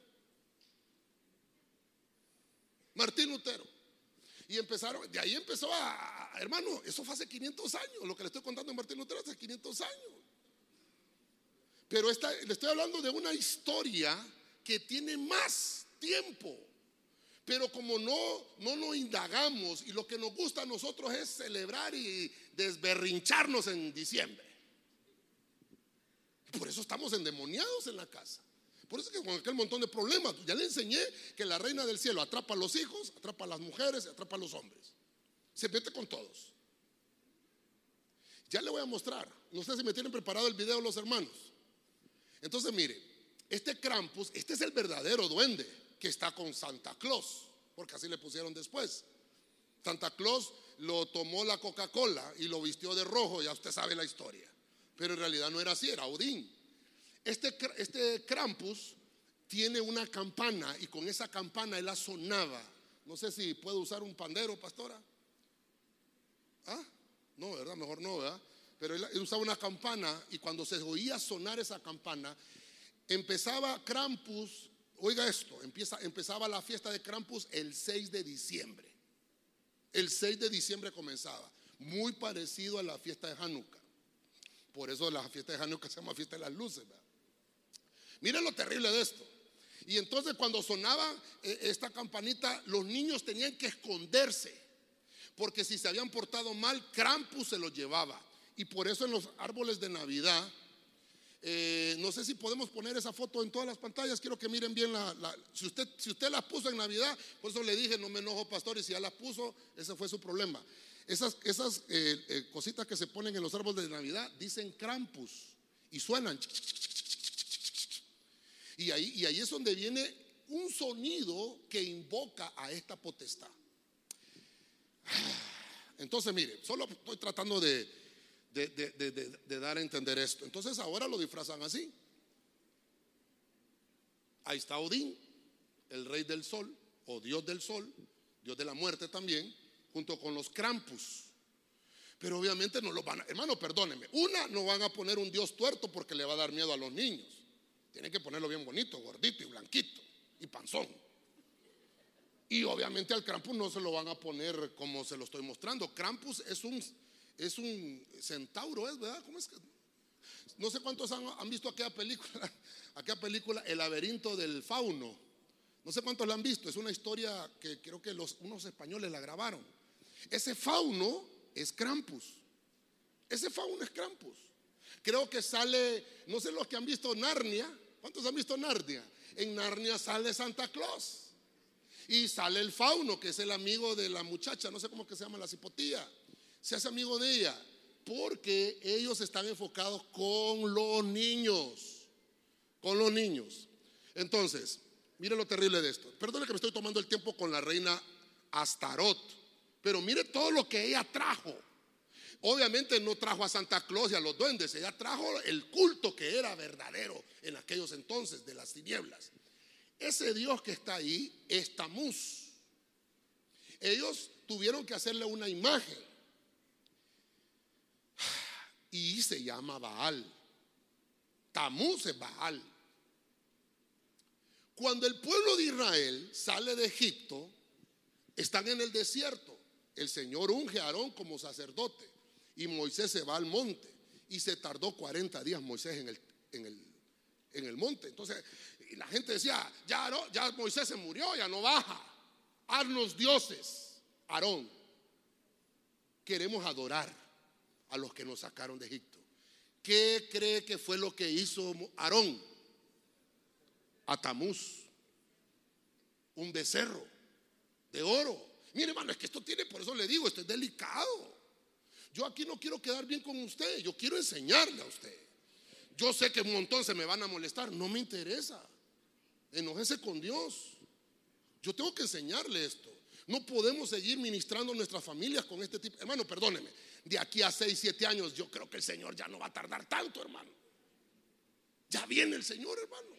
Martín Lutero. Y empezaron, de ahí empezó a, hermano, eso fue hace 500 años, lo que le estoy contando a Martín Lutero hace 500 años. Pero le estoy hablando de una historia que tiene más tiempo. Pero como no, no nos indagamos y lo que nos gusta a nosotros es celebrar y desberrincharnos en diciembre. Por eso estamos endemoniados en la casa. Por eso es que con aquel montón de problemas, ya le enseñé que la reina del cielo atrapa a los hijos, atrapa a las mujeres, atrapa a los hombres. Se mete con todos. Ya le voy a mostrar. No sé si me tienen preparado el video los hermanos. Entonces, mire, este Krampus, este es el verdadero duende que está con Santa Claus, porque así le pusieron después. Santa Claus lo tomó la Coca-Cola y lo vistió de rojo, ya usted sabe la historia. Pero en realidad no era así, era Odín. Este, este Krampus tiene una campana y con esa campana él sonaba. No sé si puedo usar un pandero, pastora. ¿Ah? No, ¿verdad? Mejor no, ¿verdad? Pero él, usaba una campana y cuando se oía sonar esa campana, empezaba Krampus, oiga esto, empieza, empezaba la fiesta de Krampus el 6 de diciembre. El 6 de diciembre comenzaba, muy parecido a la fiesta de Hanukkah. Por eso la fiesta de Hanukkah se llama fiesta de las luces. Miren lo terrible de esto. Y entonces cuando sonaba eh, esta campanita, los niños tenían que esconderse, porque si se habían portado mal, Krampus se los llevaba. Y por eso en los árboles de Navidad, eh, no sé si podemos poner esa foto en todas las pantallas. Quiero que miren bien la, si usted si usted la puso en Navidad, por eso le dije no me enojo pastor y si ya la puso, ese fue su problema. Esas, esas eh, eh, cositas que se ponen en los árboles de Navidad dicen Krampus y suenan. Y ahí, y ahí es donde viene un sonido que invoca a esta potestad. Entonces, mire, solo estoy tratando de, de, dar a entender esto. Entonces ahora lo disfrazan así. Ahí está Odín, el rey del sol, o dios del sol, dios de la muerte también, junto con los Krampus. Pero obviamente no lo van a, hermano, perdóneme, una no van a poner un dios tuerto porque le va a dar miedo a los niños. Tienen que ponerlo bien bonito, gordito y blanquito y panzón. Y obviamente al Krampus no se lo van a poner como se lo estoy mostrando. Krampus es un es un centauro, ¿es verdad? ¿Cómo es que? No sé cuántos han, visto aquella película, aquella película El laberinto del fauno. No sé cuántos la han visto. Es una historia que creo que unos españoles la grabaron. Ese fauno es Krampus. Ese fauno es Krampus. Creo que sale, no sé los que han visto Narnia. ¿Cuántos han visto Narnia? En Narnia sale Santa Claus. Y sale el fauno, que es el amigo de la muchacha, no sé cómo que se llama, la cipotía. Se hace amigo de ella. Porque ellos están enfocados con los niños. Con los niños. Entonces, mire lo terrible de esto. Perdone que me estoy tomando el tiempo con la reina Astarot. Pero mire todo lo que ella trajo. Obviamente no trajo a Santa Claus y a los duendes, ella trajo el culto que era verdadero en aquellos entonces de las tinieblas. Ese Dios que está ahí es Tamuz. Ellos tuvieron que hacerle una imagen y se llama Baal. Tamuz es Baal. Cuando el pueblo de Israel sale de Egipto, están en el desierto. El Señor unge a Aarón como sacerdote y Moisés se va al monte y se tardó 40 días Moisés en el, en el, en el monte. Entonces, y la gente decía, ya, ya Moisés se murió, ya no baja. Haznos dioses, Aarón. Queremos adorar a los que nos sacaron de Egipto. ¿Qué cree que fue lo que hizo Aarón? A Tamuz, un becerro de oro. Mire, hermano, es que esto tiene, por eso le digo, esto es delicado. Yo aquí no quiero quedar bien con usted, yo quiero enseñarle a usted. Yo sé que un montón se me van a molestar, no me interesa. Enójese con Dios. Yo tengo que enseñarle esto. No podemos seguir ministrando a nuestras familias con este tipo. Hermano, perdóneme. De aquí a 6, 7 años, yo creo que el Señor ya no va a tardar tanto, hermano. Ya viene el Señor, hermano.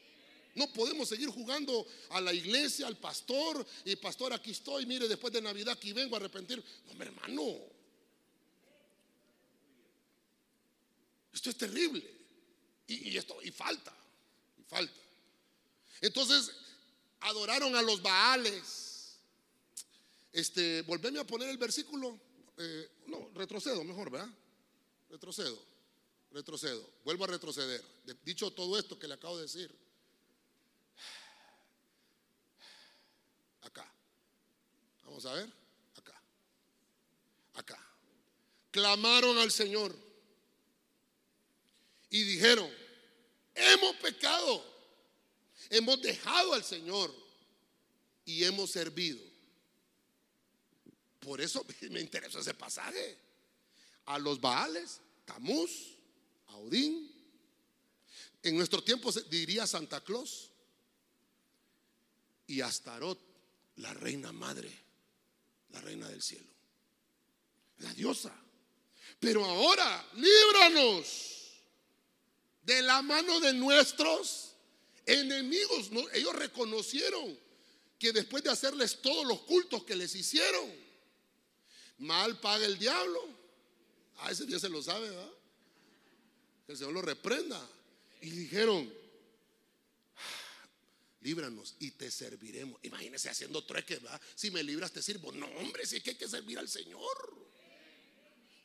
No podemos seguir jugando a la iglesia, al pastor, y pastor, aquí estoy, mire, después de Navidad aquí vengo a arrepentir. No, hermano. Esto es terrible. Y, esto, y falta, y falta. Entonces, adoraron a los Baales. Este, volveme a poner el versículo. Eh, no, retrocedo mejor, ¿verdad? Retrocedo, retrocedo. Vuelvo a retroceder. Dicho todo esto que le acabo de decir. Acá. Vamos a ver. Acá. Acá. Clamaron al Señor y dijeron, hemos pecado, hemos dejado al Señor y hemos servido. Por eso me interesa ese pasaje. A los Baales, Tamuz, a Odín. En nuestro tiempo se diría Santa Claus y Astarot, la reina madre, la reina del cielo, la diosa. Pero ahora, líbranos de la mano de nuestros enemigos. Ellos reconocieron que después de hacerles todos los cultos que les hicieron, mal paga el diablo. Ah, ese día se lo sabe, ¿verdad? Que el Señor lo reprenda. Y dijeron, líbranos y te serviremos. Imagínese haciendo trueque, ¿verdad? Si me libras, te sirvo. No, hombre, si es que hay que servir al Señor.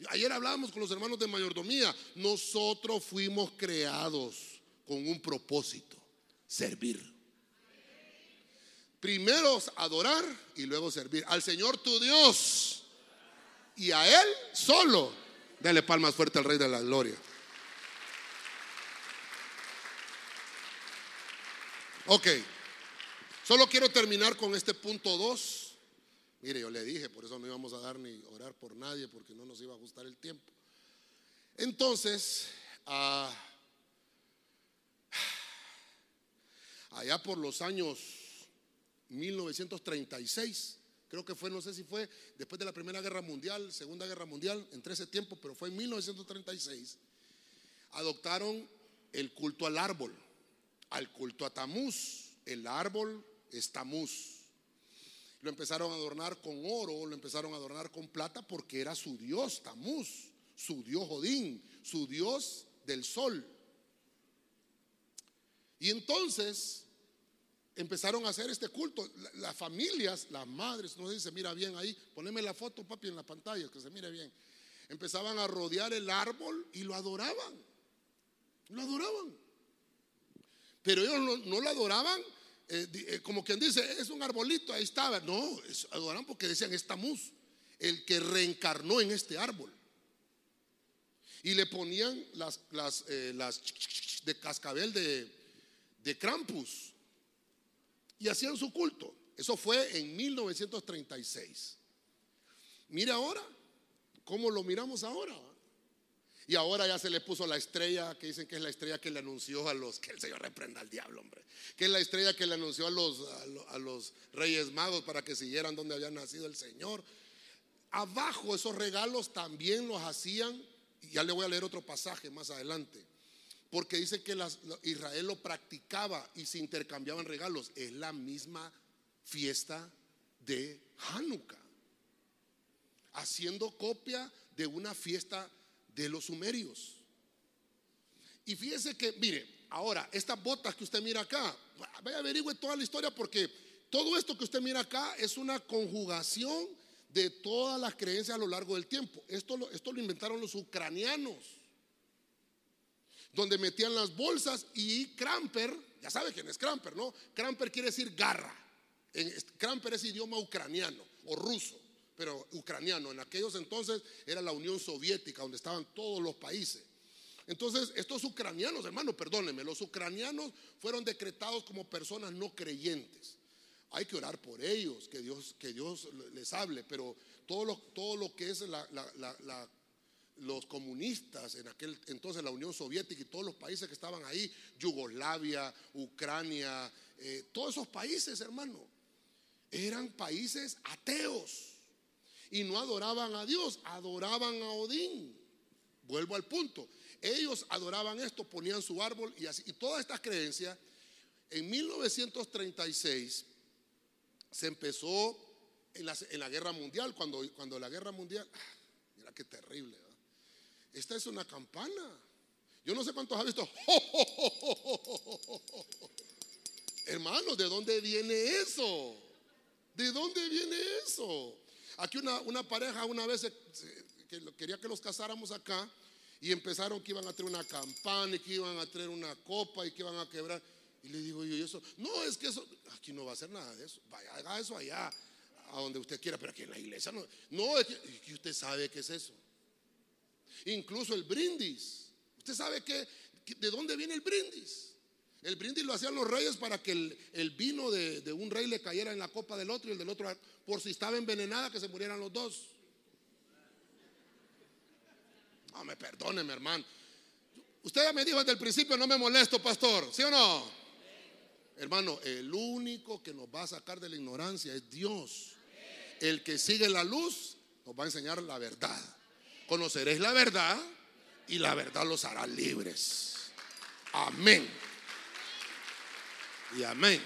Ayer hablábamos con los hermanos de mayordomía. Nosotros fuimos creados con un propósito, servir. Primero adorar y luego servir al Señor tu Dios y a Él solo. Dale palmas fuerte al Rey de la Gloria. Ok, solo quiero terminar con este punto 2 Mire, yo le dije, por eso no íbamos a dar ni orar por nadie, porque no nos iba a ajustar el tiempo. Entonces, ah, allá por los años 1936, creo que fue, no sé si fue después de la Primera Guerra Mundial, Segunda Guerra Mundial, entre ese tiempo, pero fue en 1936, adoptaron el culto al árbol, al culto a Tamuz. El árbol es Tamuz. Lo empezaron a adornar con oro, lo empezaron a adornar con plata porque era su dios Tamuz, su dios Odín, su dios del sol. Y entonces empezaron a hacer este culto. Las familias, las madres, no sé si se mira bien ahí, poneme la foto, papi, en la pantalla, que se mire bien. Empezaban a rodear el árbol y lo adoraban. Lo adoraban. Pero ellos no, lo adoraban eh, eh, como quien dice, es un arbolito, ahí estaba. No, adoraban porque decían, es el que reencarnó en este árbol. Y le ponían las, las, eh, las de cascabel de, de Krampus. Y hacían su culto. Eso fue en 1936. Mira ahora, ¿cómo lo miramos ahora? Y ahora ya se le puso la estrella, que dicen que es la estrella que le anunció a los, que el Señor reprenda al diablo, hombre. Que es la estrella que le anunció a los, a los, reyes magos para que siguieran donde había nacido el Señor. Abajo esos regalos también los hacían, y ya le voy a leer otro pasaje más adelante, porque dice que Israel lo practicaba y se intercambiaban regalos. Es la misma fiesta de Hanukkah, haciendo copia de una fiesta de los sumerios. Y fíjese que, mire, ahora, estas botas que usted mira acá, vaya averigüe toda la historia porque todo esto que usted mira acá es una conjugación de todas las creencias a lo largo del tiempo. Esto esto lo inventaron los ucranianos, donde metían las bolsas y Kramper, ya sabe quién es Kramper, ¿no? Kramper quiere decir garra. Kramper es idioma ucraniano o ruso pero ucraniano. En aquellos entonces era la Unión Soviética, donde estaban todos los países. Entonces, estos ucranianos, hermano, perdónenme, los ucranianos fueron decretados como personas no creyentes. Hay que orar por ellos, que Dios, que Dios les hable, pero todo lo, que es los comunistas en aquel entonces, la Unión Soviética y todos los países que estaban ahí, Yugoslavia, Ucrania, eh, todos esos países, hermano, eran países ateos y no adoraban a Dios, adoraban a Odín. Vuelvo al punto. Ellos adoraban esto, ponían su árbol y así. Y todas estas creencias, en 1936 se empezó en la, guerra mundial, cuando, cuando la guerra mundial, ah, mira qué terrible. Esta es una campana. Yo no sé cuántos han visto. Hermanos, ¿de dónde viene eso? ¿De dónde viene eso? Aquí una, pareja una vez que quería que los casáramos acá y empezaron que iban a traer una campana y que iban a traer una copa y que iban a quebrar. Y le digo yo, ¿y eso? No, es que eso, aquí no va a ser nada de eso. Vaya, haga eso allá, a donde usted quiera, pero aquí en la iglesia no. No, es que, usted sabe qué es eso. Incluso el brindis. ¿Usted sabe qué, de dónde viene el brindis? El brindis lo hacían los reyes para que el, vino de, un rey le cayera en la copa del otro y el del otro, por si estaba envenenada, que se murieran los dos. No, me perdone, hermano. Usted ya me dijo desde el principio, no me molesto, pastor, ¿sí o no? Hermano, el único que nos va a sacar de la ignorancia es Dios. El que sigue la luz nos va a enseñar la verdad. Conoceréis la verdad y la verdad los hará libres. Amén y amén.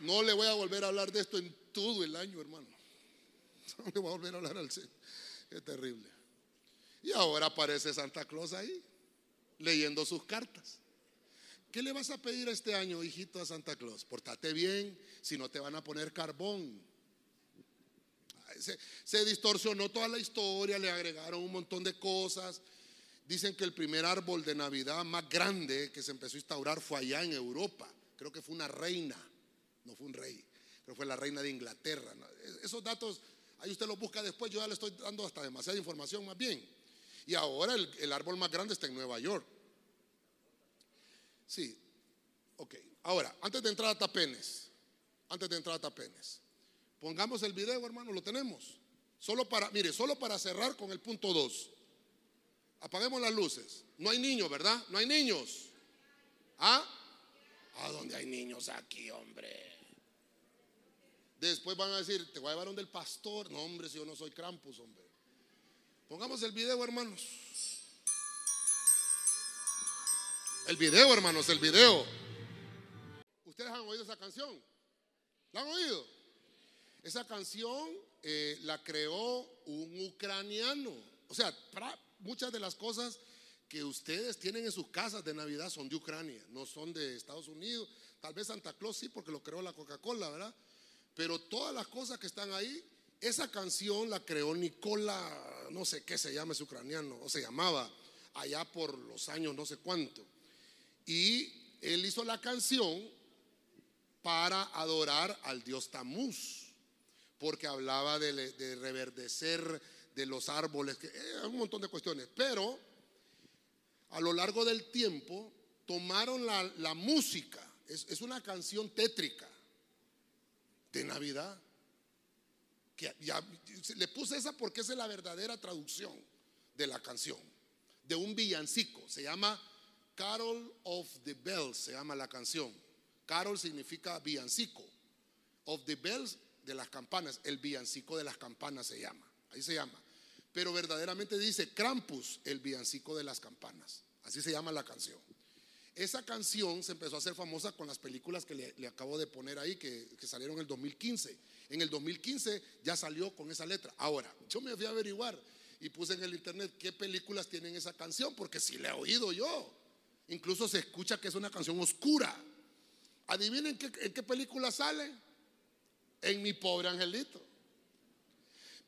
No le voy a volver a hablar de esto en todo el año, hermano. No le voy a volver a hablar al Señor. Qué terrible. Y ahora aparece Santa Claus ahí, leyendo sus cartas. ¿Qué le vas a pedir este año, hijito, a Santa Claus? Portate bien, si no te van a poner carbón. Se, distorsionó toda la historia, le agregaron un montón de cosas. Dicen que el primer árbol de Navidad más grande que se empezó a instaurar fue allá en Europa. Creo que fue una reina, no fue un rey, pero fue la reina de Inglaterra. Esos datos, ahí usted los busca después, yo ya le estoy dando hasta demasiada información más bien. Y ahora el, árbol más grande está en Nueva York. Sí, ok. Ahora, antes de entrar a Tapenes, antes de entrar a Tapenes, pongamos el video, hermano, lo tenemos. Solo para, mire, solo para cerrar con el punto 2. Apaguemos las luces. No hay niños, ¿verdad? No hay niños. ¿Ah? ¿A dónde hay niños aquí, hombre? Después van a decir, te voy a llevar donde el pastor. No, hombre, si yo no soy Krampus, hombre. Pongamos el video, hermanos. El video, hermanos, el video. ¿Ustedes han oído esa canción? ¿La han oído? Esa canción eh, la creó un ucraniano. O sea, muchas de las cosas que ustedes tienen en sus casas de Navidad son de Ucrania, no son de Estados Unidos. Tal vez Santa Claus sí, porque lo creó la Coca-Cola, ¿verdad? Pero todas las cosas que están ahí Esa canción la creó Nicola, no sé qué se llama, es ucraniano, o se llamaba allá por los años no sé cuánto. Y él hizo la canción para adorar al dios Tamuz, porque hablaba de, reverdecer de los árboles, que, eh, un montón de cuestiones. Pero a lo largo del tiempo tomaron la, música, es, una canción tétrica de Navidad. Que le puse esa porque esa es la verdadera traducción de la canción, de un villancico, se llama Carol of the Bells se llama la canción. Carol significa villancico. Of the Bells de las campanas. El villancico de las campanas se llama. Ahí se llama. Pero verdaderamente dice Krampus, el villancico de las campanas. Así se llama la canción. Esa canción se empezó a hacer famosa con las películas que le, acabo de poner ahí, que, que, salieron en el 2015. En el 2015 ya salió con esa letra. Ahora, yo me fui a averiguar y puse en el internet qué películas tienen esa canción, porque si la he oído yo. Incluso se escucha que es una canción oscura. Adivinen en qué película sale. En mi pobre angelito.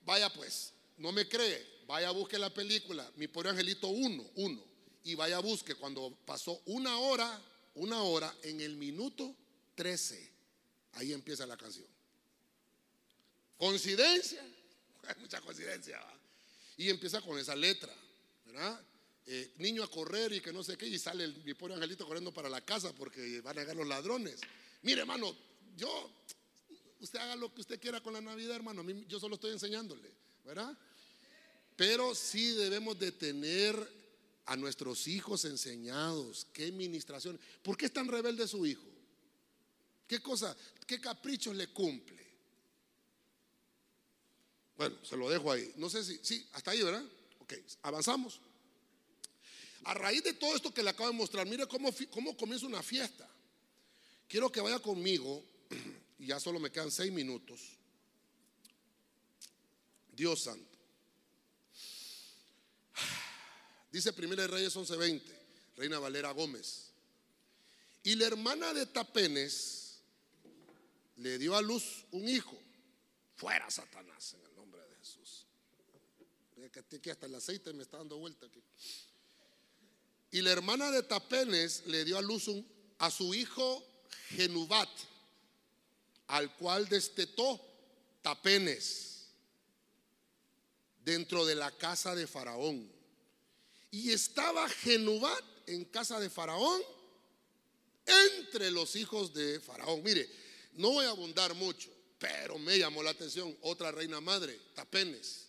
Vaya pues, no me cree. Vaya busque la película, mi pobre angelito 1, 1. Y vaya busque cuando pasó una hora, una hora en el minuto 13. Ahí empieza la canción. ¿Coincidencia? Mucha coincidencia. Y empieza con esa letra, ¿verdad? Eh, niño a correr y que no sé qué, y sale mi pobre angelito corriendo para la casa porque van a llegar los ladrones. Mire, hermano, yo, usted haga lo que usted quiera con la Navidad, hermano, yo solo estoy enseñándole, ¿verdad? Pero sí debemos de tener a nuestros hijos enseñados, qué ministración. ¿Por qué es tan rebelde su hijo? ¿Qué cosa, qué caprichos le cumple? Bueno, se lo dejo ahí. No sé si, sí, hasta ahí, ¿verdad? Ok, avanzamos. A raíz de todo esto que le acabo de mostrar, mire cómo, cómo comienza una fiesta. Quiero que vaya conmigo, ya solo me quedan seis minutos. Dios santo. Dice Primera de Reyes 11:20, Reina Valera Gómez. Y la hermana de Tapenes le dio a luz un hijo. Fuera Satanás en el nombre de Jesús. Que hasta el aceite me está dando vuelta. Y la hermana de Tapenes le dio a luz a su hijo Genubat, al cual destetó Tapenes dentro de la casa de Faraón. Y estaba Genubat en casa de Faraón entre los hijos de Faraón. Mire, no voy a abundar mucho, pero me llamó la atención otra reina madre, Tapenes,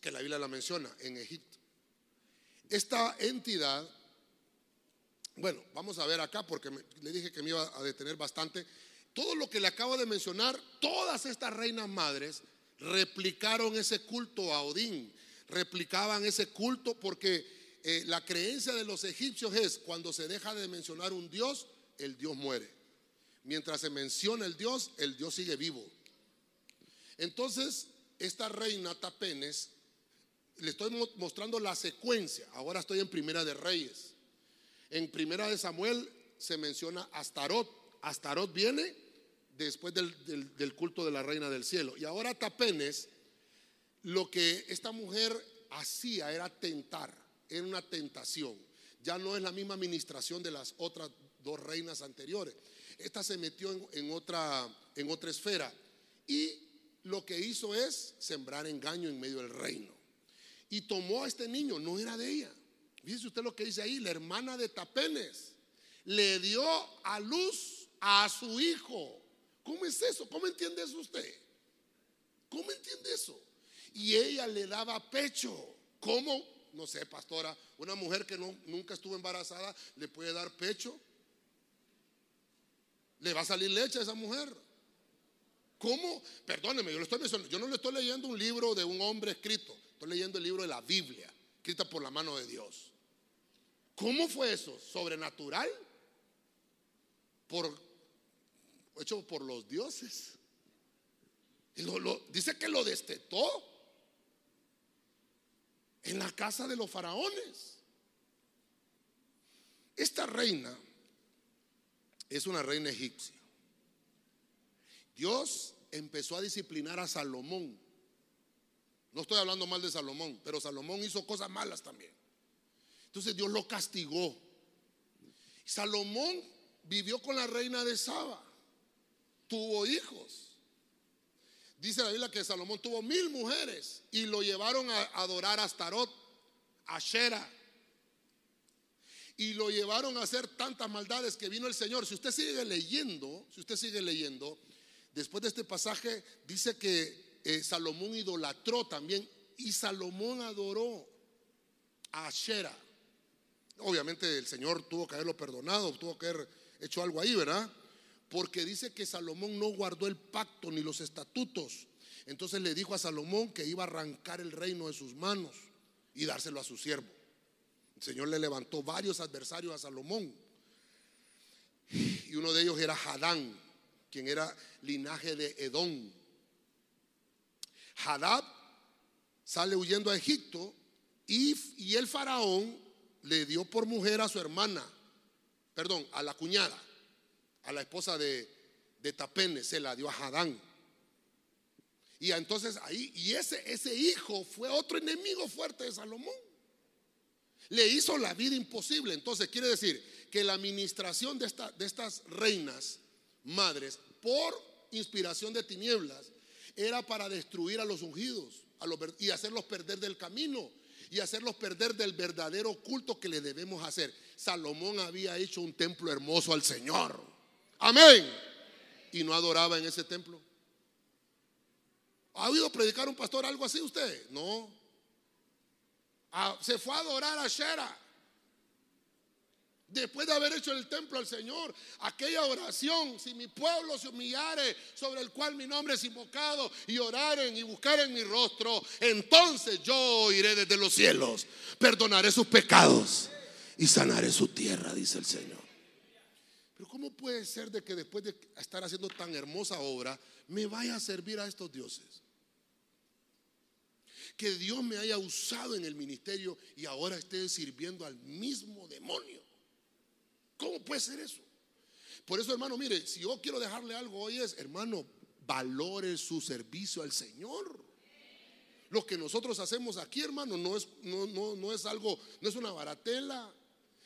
que la Biblia la menciona en Egipto. Esta entidad, bueno, vamos a ver acá porque le dije que me iba a detener bastante. Todo lo que le acabo de mencionar, todas estas reinas madres replicaron ese culto a Odín, replicaban ese culto porque eh, la creencia de los egipcios es cuando se deja de mencionar un dios, el dios muere. Mientras se menciona el dios, el dios sigue vivo. Entonces, esta reina Tapenes le estoy mostrando la secuencia. Ahora estoy en Primera de Reyes. En Primera de Samuel se menciona Astarot. Astarot viene después del, culto de la reina del cielo. Y ahora Tapenes, lo que esta mujer hacía era tentar, era una tentación. Ya no es la misma administración de las otras dos reinas anteriores. Esta se metió en, otra, en otra esfera y lo que hizo es sembrar engaño en medio del reino y tomó a este niño, no era de ella. Fíjese usted lo que dice ahí, la hermana de Tapenes le dio a luz a su hijo. ¿Cómo es eso? ¿Cómo entiende eso usted? ¿Cómo entiende eso? Y ella le daba pecho. ¿Cómo? No sé, pastora, una mujer que no, nunca estuvo embarazada le puede dar pecho. Le va a salir leche a esa mujer. ¿Cómo? Perdóneme, yo, estoy yo no le estoy leyendo un libro de un hombre escrito leyendo el libro de la Biblia, escrita por la mano de Dios. ¿Cómo fue eso? ¿Sobrenatural? Por, hecho por los dioses. dice que lo destetó en la casa de los faraones. Esta reina es una reina egipcia. Dios empezó a disciplinar a Salomón. No estoy hablando mal de Salomón, pero Salomón hizo cosas malas también. Entonces Dios lo castigó. Salomón vivió con la reina de Saba, tuvo hijos. Dice la Biblia que Salomón tuvo mil mujeres y lo llevaron a adorar a Astarot, a Shera. Y lo llevaron a hacer tantas maldades que vino el Señor. Si usted sigue leyendo, si usted sigue leyendo, después de este pasaje dice que eh, Salomón idolatró también y Salomón adoró a Shera. Obviamente el Señor tuvo que haberlo perdonado, tuvo que haber hecho algo ahí, ¿verdad? Porque dice que Salomón no guardó el pacto ni los estatutos. Entonces le dijo a Salomón que iba a arrancar el reino de sus manos y dárselo a su siervo. El Señor le levantó varios adversarios a Salomón. Y uno de ellos era Hadán, quien era linaje de Edom. Hadad sale huyendo a Egipto y, y el faraón le dio por mujer a su hermana, perdón, a la cuñada, a la esposa de, de Tapene, se la dio a Hadán. Y entonces ahí, y ese, ese hijo fue otro enemigo fuerte de Salomón. Le hizo la vida imposible. Entonces quiere decir que la administración de, esta, de estas reinas, madres, por inspiración de tinieblas, era para destruir a los ungidos a los, y hacerlos perder del camino y hacerlos perder del verdadero culto que le debemos hacer. Salomón había hecho un templo hermoso al Señor. Amén. Y no adoraba en ese templo. ¿Ha oído predicar un pastor algo así usted? No. Ah, se fue a adorar a Shera. Después de haber hecho el templo al Señor, aquella oración, si mi pueblo se humillare sobre el cual mi nombre es invocado y oraren y buscaren mi rostro, entonces yo iré desde los cielos, perdonaré sus pecados y sanaré su tierra, dice el Señor. Pero ¿cómo puede ser de que después de estar haciendo tan hermosa obra, me vaya a servir a estos dioses? Que Dios me haya usado en el ministerio y ahora esté sirviendo al mismo demonio. ¿Cómo puede ser eso? Por eso, hermano, mire, si yo quiero dejarle algo hoy es, hermano, valore su servicio al Señor. Lo que nosotros hacemos aquí, hermano, no es, no, no, no es algo, no es una baratela.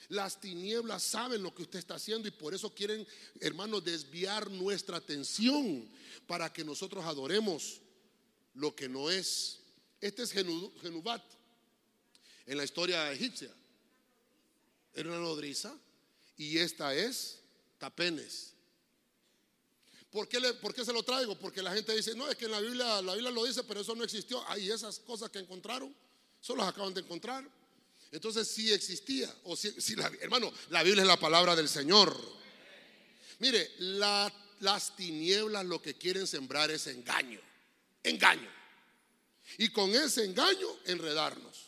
Las tinieblas saben lo que usted está haciendo y por eso quieren, hermano, desviar nuestra atención para que nosotros adoremos lo que no es. Este es Genubat en la historia egipcia. Era una nodriza y esta es Tapenes. ¿Por qué, ¿Por qué, se lo traigo? Porque la gente dice, no, es que en la Biblia, la Biblia lo dice, pero eso no existió. Hay esas cosas que encontraron, solo las acaban de encontrar. Entonces sí existía. O si, hermano, la Biblia es la palabra del Señor. Mire, las tinieblas lo que quieren sembrar es engaño. Engaño. Y con ese engaño enredarnos.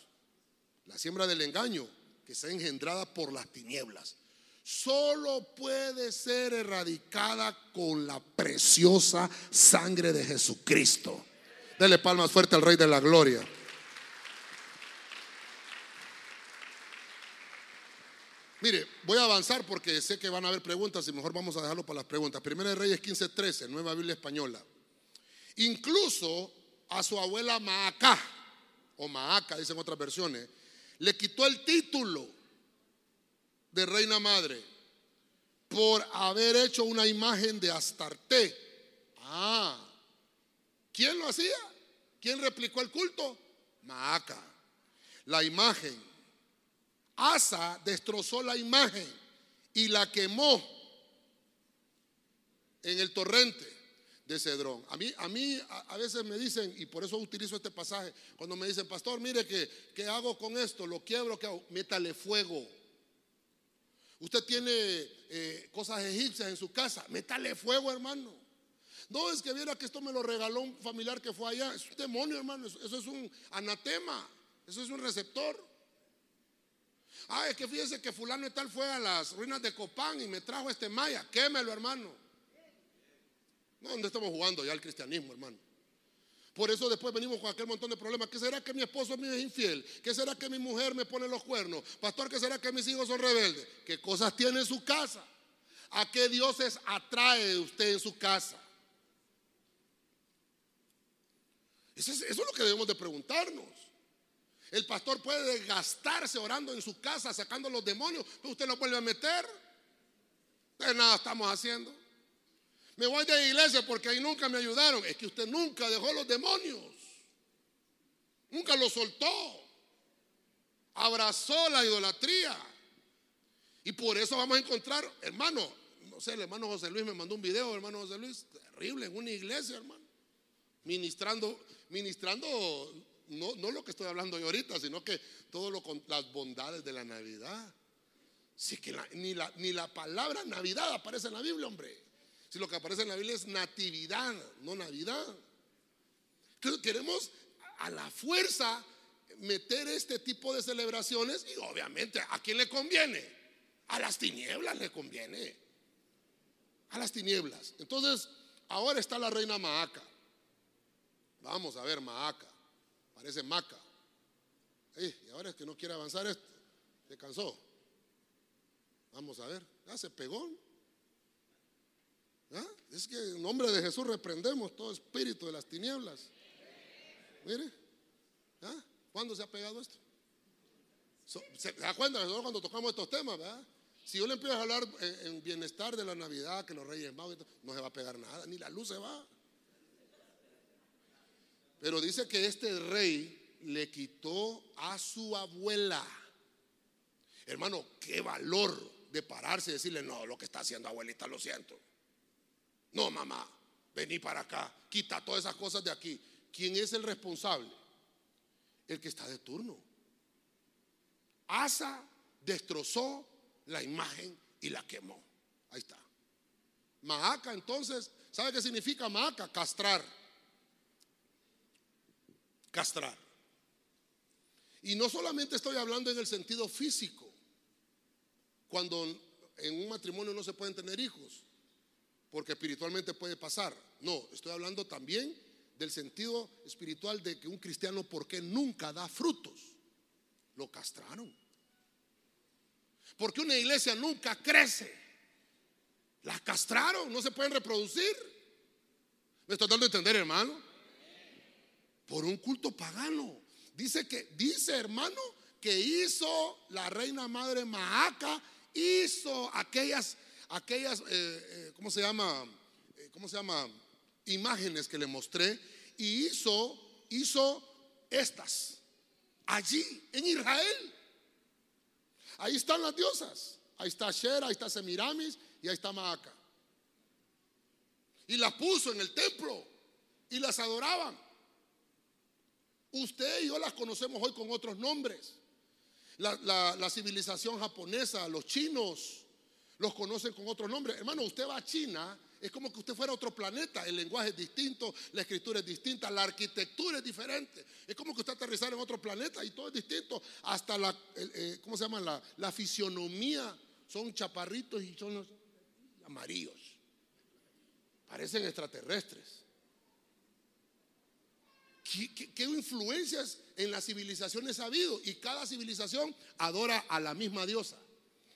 La siembra del engaño que está engendrada por las tinieblas solo puede ser erradicada con la preciosa sangre de Jesucristo. Dele palmas fuerte al Rey de la Gloria. Mire, voy a avanzar porque sé que van a haber preguntas y mejor vamos a dejarlo para las preguntas. Primera de Reyes 15:13, Nueva Biblia Española. Incluso a su abuela Maaca, o Maaca, dicen otras versiones, le quitó el título de reina madre por haber hecho una imagen de Astarte. Ah, ¿quién lo hacía? ¿Quién replicó el culto? Maaca. La imagen. Asa destrozó la imagen y la quemó en el torrente de Cedrón. A mí, a mí a, veces me dicen, y por eso utilizo este pasaje, cuando me dicen, pastor, mire que, ¿qué hago con esto? Lo quiebro, ¿qué hago? Métale fuego. Usted tiene eh, cosas egipcias en su casa, métale fuego, hermano. No es que viera que esto me lo regaló un familiar que fue allá. Es un demonio, hermano. Eso es un anatema. Eso es un receptor. Ah, es que fíjese que fulano y tal fue a las ruinas de Copán y me trajo este maya. Quémelo, hermano. No, ¿dónde estamos jugando ya el cristianismo, hermano? Por eso después venimos con aquel montón de problemas. ¿Qué será que mi esposo me es infiel? ¿Qué será que mi mujer me pone los cuernos? Pastor, ¿qué será que mis hijos son rebeldes? ¿Qué cosas tiene en su casa? ¿A qué dioses atrae usted en su casa? Eso es, eso es lo que debemos de preguntarnos. El pastor puede desgastarse orando en su casa, sacando los demonios, pero usted lo vuelve a meter. Entonces nada estamos haciendo. Me voy de iglesia porque ahí nunca me ayudaron. Es que usted nunca dejó los demonios. Nunca los soltó. Abrazó la idolatría. Y por eso vamos a encontrar, hermano, no sé, el hermano José Luis me mandó un video, hermano José Luis, terrible, en una iglesia, hermano. Ministrando, ministrando no, no lo que estoy hablando yo ahorita, sino que con las bondades de la Navidad. Sí que ni, la, ni la palabra Navidad aparece en la Biblia, hombre. Si lo que aparece en la Biblia es natividad, no Navidad. Entonces queremos a la fuerza meter este tipo de celebraciones y obviamente a quién le conviene. A las tinieblas le conviene. A las tinieblas. Entonces, ahora está la reina Maaca. Vamos a ver Maaca. Parece Maca. y ahora es que no quiere avanzar esto. Se cansó. Vamos a ver. Ya se pegó. Es que en nombre de Jesús reprendemos todo espíritu de las tinieblas. Mire. ¿Cuándo se ha pegado esto? ¿Se da cuenta cuando tocamos estos temas? Si yo le empiezo a hablar en, bienestar de la Navidad, que los reyes magos, no se va a pegar nada, ni la luz se va. Pero dice que este rey le quitó a su abuela. Hermano, qué valor de pararse y decirle, no, lo que está haciendo abuelita, lo siento. No, mamá, vení para acá, quita todas esas cosas de aquí. ¿Quién es el responsable? El que está de turno. Asa destrozó la imagen y la quemó. Ahí está. Maaca, entonces, ¿sabe qué significa Maaca? Castrar castrar. Y no solamente estoy hablando en el sentido físico, cuando en un matrimonio no se pueden tener hijos, porque espiritualmente puede pasar. No, estoy hablando también del sentido espiritual de que un cristiano, porque nunca da frutos? Lo castraron. Porque una iglesia nunca crece. La castraron, no se pueden reproducir. ¿Me estoy dando a entender, hermano? Por un culto pagano. Dice que, dice hermano, que hizo la reina madre Maaca, hizo aquellas, aquellas, eh, eh, ¿cómo se llama? Eh, ¿Cómo se llama? Imágenes que le mostré y hizo, hizo estas allí en Israel. Ahí están las diosas. Ahí está Asher, ahí está Semiramis y ahí está Maaca. Y las puso en el templo y las adoraban. Usted y yo las conocemos hoy con otros nombres. La, civilización japonesa, los chinos, los conocen con otros nombres. Hermano, usted va a China, es como que usted fuera a otro planeta. El lenguaje es distinto, la escritura es distinta, la arquitectura es diferente. Es como que usted aterrizara en otro planeta y todo es distinto. Hasta la, eh, ¿cómo se llama? La, la fisionomía. Son chaparritos y son amarillos. Parecen extraterrestres. ¿Qué, influencias en las civilizaciones ha habido? Y cada civilización adora a la misma diosa.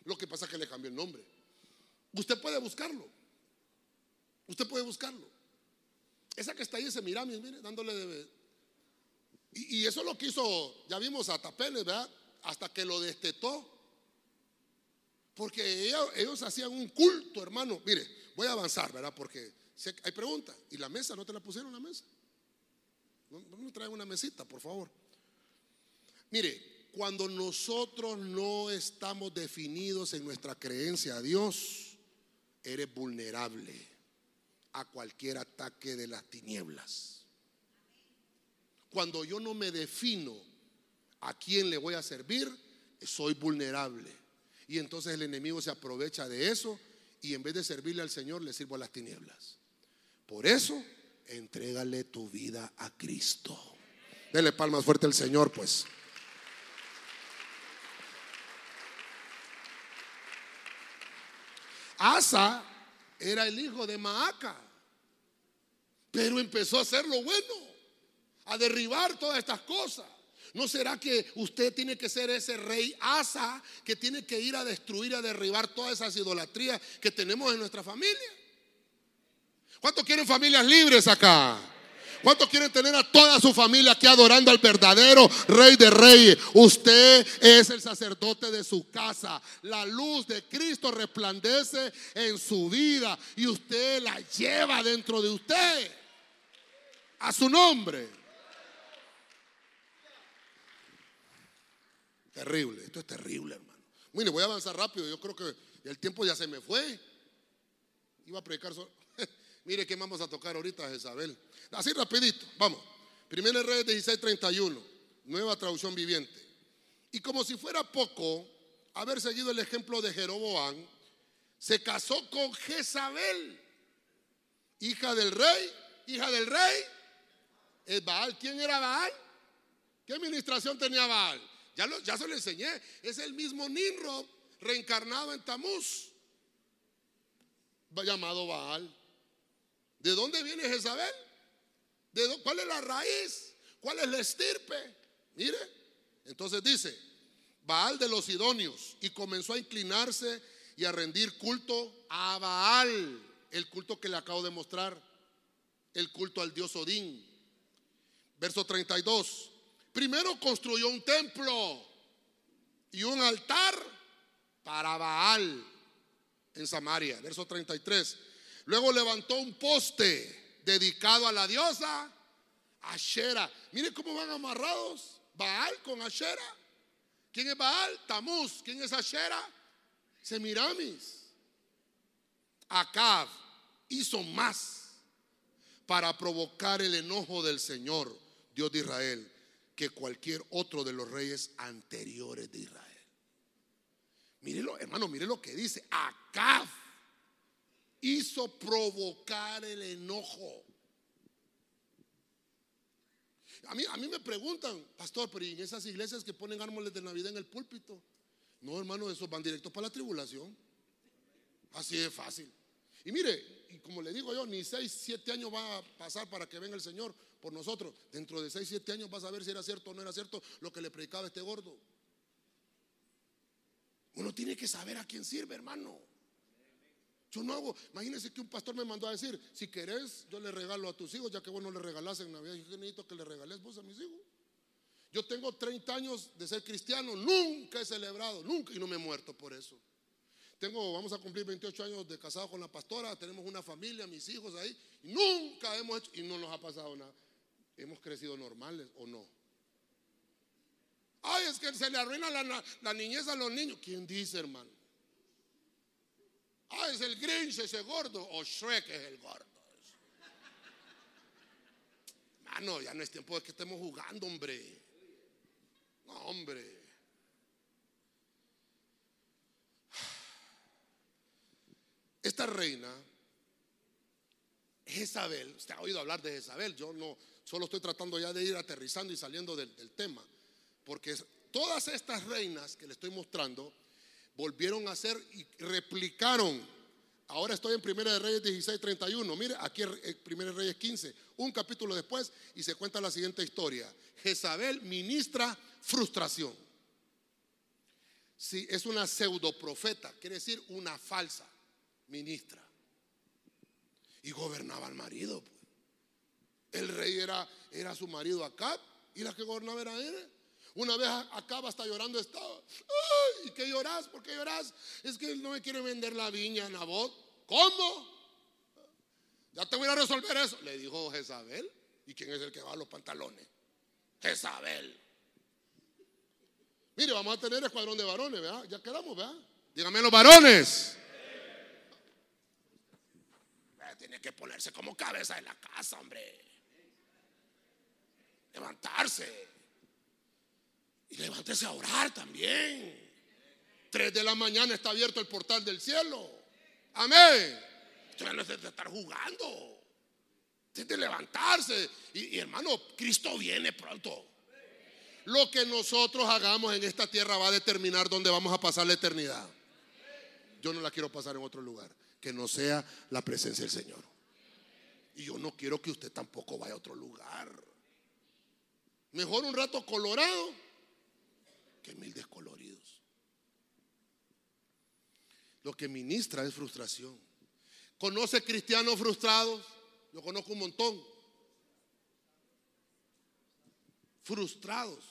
Lo que pasa es que le cambió el nombre. Usted puede buscarlo. Usted puede buscarlo. Esa que está ahí, ese Miramis, mire, dándole de... Y, eso lo quiso, ya vimos a Tapeles, ¿verdad? Hasta que lo destetó. Porque ellos, ellos, hacían un culto, hermano. Mire, voy a avanzar, ¿verdad? Porque hay preguntas. ¿Y la mesa? ¿No te la pusieron la mesa? No me una mesita, por favor. Mire, cuando nosotros no estamos definidos en nuestra creencia a Dios, eres vulnerable a cualquier ataque de las tinieblas. Cuando yo no me defino a quién le voy a servir, soy vulnerable. Y entonces el enemigo se aprovecha de eso y en vez de servirle al Señor, le sirvo a las tinieblas. Por eso entrégale tu vida a Cristo. Dele palmas fuerte al Señor, pues. Asa era el hijo de Maaca, pero empezó a hacer lo bueno, a derribar todas estas cosas. ¿No será que usted tiene que ser ese rey Asa que tiene que ir a destruir, a derribar todas esas idolatrías que tenemos en nuestra familia? ¿Cuántos quieren familias libres acá? ¿Cuántos quieren tener a toda su familia aquí adorando al verdadero Rey de Reyes? Usted es el sacerdote de su casa. La luz de Cristo resplandece en su vida y usted la lleva dentro de usted. A su nombre. Terrible, esto es terrible, hermano. Mire, voy a avanzar rápido. Yo creo que el tiempo ya se me fue. Iba a predicar solo. Mire qué vamos a tocar ahorita, Jezabel. Así rapidito, vamos. Primero Reyes 16:31, nueva traducción viviente. Y como si fuera poco haber seguido el ejemplo de Jeroboam, se casó con Jezabel, hija del rey, hija del rey, es Baal. ¿Quién era Baal? ¿Qué administración tenía Baal? Ya, ya se lo enseñé. Es el mismo Nimrod reencarnado en Tamuz, llamado Baal. ¿De dónde viene Jezabel? ¿De ¿Cuál es la raíz? ¿Cuál es la estirpe? Mire, entonces dice, Baal de los idóneos y comenzó a inclinarse y a rendir culto a Baal, el culto que le acabo de mostrar, el culto al dios Odín. Verso 32. Primero construyó un templo y un altar para Baal en Samaria. Verso 33. Luego levantó un poste dedicado a la diosa Ashera. Mire cómo van amarrados. Baal con Ashera. ¿Quién es Baal? Tamuz. ¿Quién es Ashera? Semiramis. Acab hizo más para provocar el enojo del Señor, Dios de Israel, que cualquier otro de los reyes anteriores de Israel. Mírelo, hermano, mire lo que dice. Acab hizo provocar el enojo. A mí, a mí me preguntan, pastor, pero en esas iglesias que ponen árboles de Navidad en el púlpito? No, hermano, esos van directos para la tribulación. Así de fácil. Y mire, y como le digo yo, ni 6, 7 años va a pasar para que venga el Señor por nosotros. Dentro de 6, 7 años vas a ver si era cierto o no era cierto lo que le predicaba este gordo. Uno tiene que saber a quién sirve, hermano. Yo no hago, imagínense que un pastor me mandó a decir, si querés, yo le regalo a tus hijos, ya que vos no le regalás en Navidad. Yo necesito que le regales vos a mis hijos. Yo tengo 30 años de ser cristiano, nunca he celebrado, nunca, y no me he muerto por eso. Tengo, vamos a cumplir 28 años de casado con la pastora, tenemos una familia, mis hijos ahí, y nunca hemos hecho, y no nos ha pasado nada. Hemos crecido normales o no. Ay, es que se le arruina la, niñez a los niños. ¿Quién dice, hermano? Ay, es el Grinch ese gordo. O Shrek es el gordo. Mano, ya no es tiempo de que estemos jugando, hombre. No, hombre. Esta reina, Jezabel, usted ha oído hablar de Jezabel, yo no, solo estoy tratando ya de ir aterrizando y saliendo del tema. Porque todas estas reinas que le estoy mostrando volvieron a ser y replicaron. Ahora estoy en Primera de Reyes 16, 31. Mire, aquí en Primera de Reyes 15, un capítulo después, y se cuenta la siguiente historia. Jezabel ministra frustración. Si es una pseudo profeta, quiere decir una falsa ministra. Y gobernaba al marido. Pues. El rey era, era su marido acá y la que gobernaba era él. Una vez acaba hasta llorando estaba. ¿Y qué lloras? ¿Por qué lloras? Es que no me quiere vender la viña, Nabot. ¿Cómo? Ya te voy a resolver eso. Le dijo Jezabel. ¿Y quién es el que va a los pantalones? Jezabel. Mire, vamos a tener escuadrón de varones, ¿verdad? Ya quedamos, ¿verdad? Díganme los varones. Eh, tiene que ponerse como cabeza de la casa, hombre. Levantarse. Y levántese a orar también. Tres de la mañana está abierto el portal del cielo. Amén. Usted no de estar jugando. Es de levantarse. Y, y hermano, Cristo viene pronto. Lo que nosotros hagamos en esta tierra va a determinar dónde vamos a pasar la eternidad. Yo no la quiero pasar en otro lugar que no sea la presencia del Señor. Y yo no quiero que usted tampoco vaya a otro lugar. Mejor un rato colorado que mil descoloridos. Lo que ministra es frustración. ¿Conoce cristianos frustrados? Yo conozco un montón. frustrados.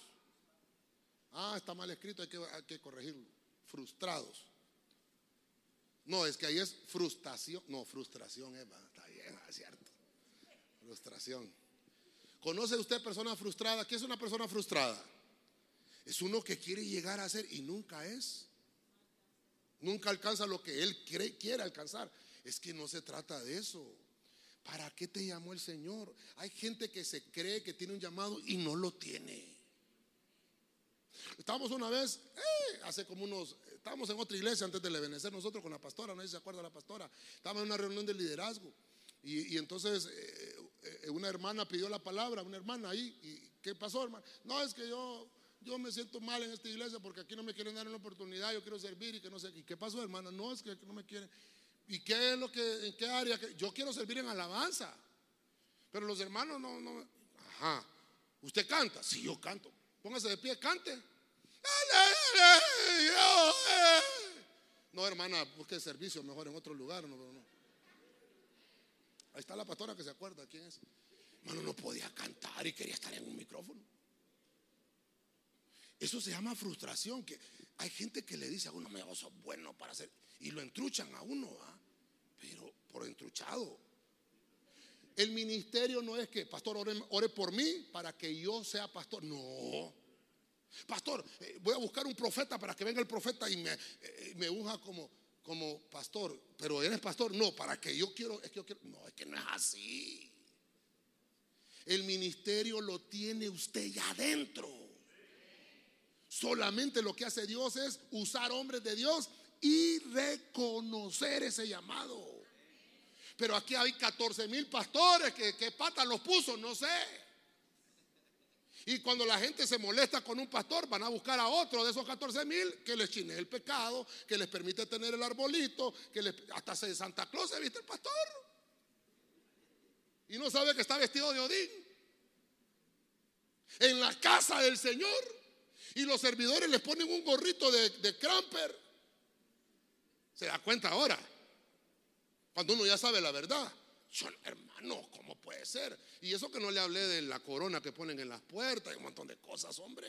Ah, está mal escrito, hay que, corregirlo. Frustrados. No, es que ahí es frustración. No, frustración, Eva. Está bien, es cierto. Frustración. ¿Conoce usted persona frustrada? ¿Qué es una persona frustrada? Es uno que quiere llegar a ser y nunca es. Nunca alcanza lo que él quiere alcanzar. Es que no se trata de eso. ¿Para qué te llamó el Señor? Hay gente que se cree que tiene un llamado y no lo tiene. Estábamos una vez, eh, hace como unos, estábamos en otra iglesia antes de Ebenecer nosotros con la pastora, nadie se acuerda la pastora. Estábamos en una reunión de liderazgo y, entonces eh, eh, una hermana pidió la palabra, una hermana ahí. ¿Y qué pasó, hermano? No, es que yo, yo me siento mal en esta iglesia porque aquí no me quieren dar una oportunidad, yo quiero servir y que no sé. ¿Y qué pasó, hermana? No, es que no me quieren. ¿Y qué es lo que, en qué área? Yo quiero servir en alabanza. Pero los hermanos no, no. Ajá. ¿Usted canta? Sí, yo canto. Póngase de pie, cante. No, hermana, busque servicio mejor en otro lugar. No, no. Ahí está la pastora que se acuerda quién es. Hermano, no podía cantar y quería estar en un micrófono. Eso se llama frustración. Que hay gente que le dice a uno, me sos bueno para hacer. Y lo entruchan a uno, pero por entruchado. El ministerio no es que, pastor, ore, por mí para que yo sea pastor. No. Pastor, eh, voy a buscar un profeta para que venga el profeta y me, eh, me unja como, como pastor. Pero eres pastor, no, para que yo quiero, es que yo quiero. No, es que no es así. El ministerio lo tiene usted ya adentro. Solamente lo que hace Dios es usar hombres de Dios y reconocer ese llamado. Pero aquí hay 14 mil pastores que, que patas los puso, no sé. Y cuando la gente se molesta con un pastor, van a buscar a otro de esos 14 mil que les chine el pecado, que les permite tener el arbolito, que les, hasta se Santa Claus, ¿viste el pastor? Y no sabe que está vestido de Odín. En la casa del Señor. Y los servidores les ponen un gorrito de, de cramper. Se da cuenta ahora. Cuando uno ya sabe la verdad. Hermano, ¿cómo puede ser? Y eso que no le hablé de la corona que ponen en las puertas y un montón de cosas, hombre.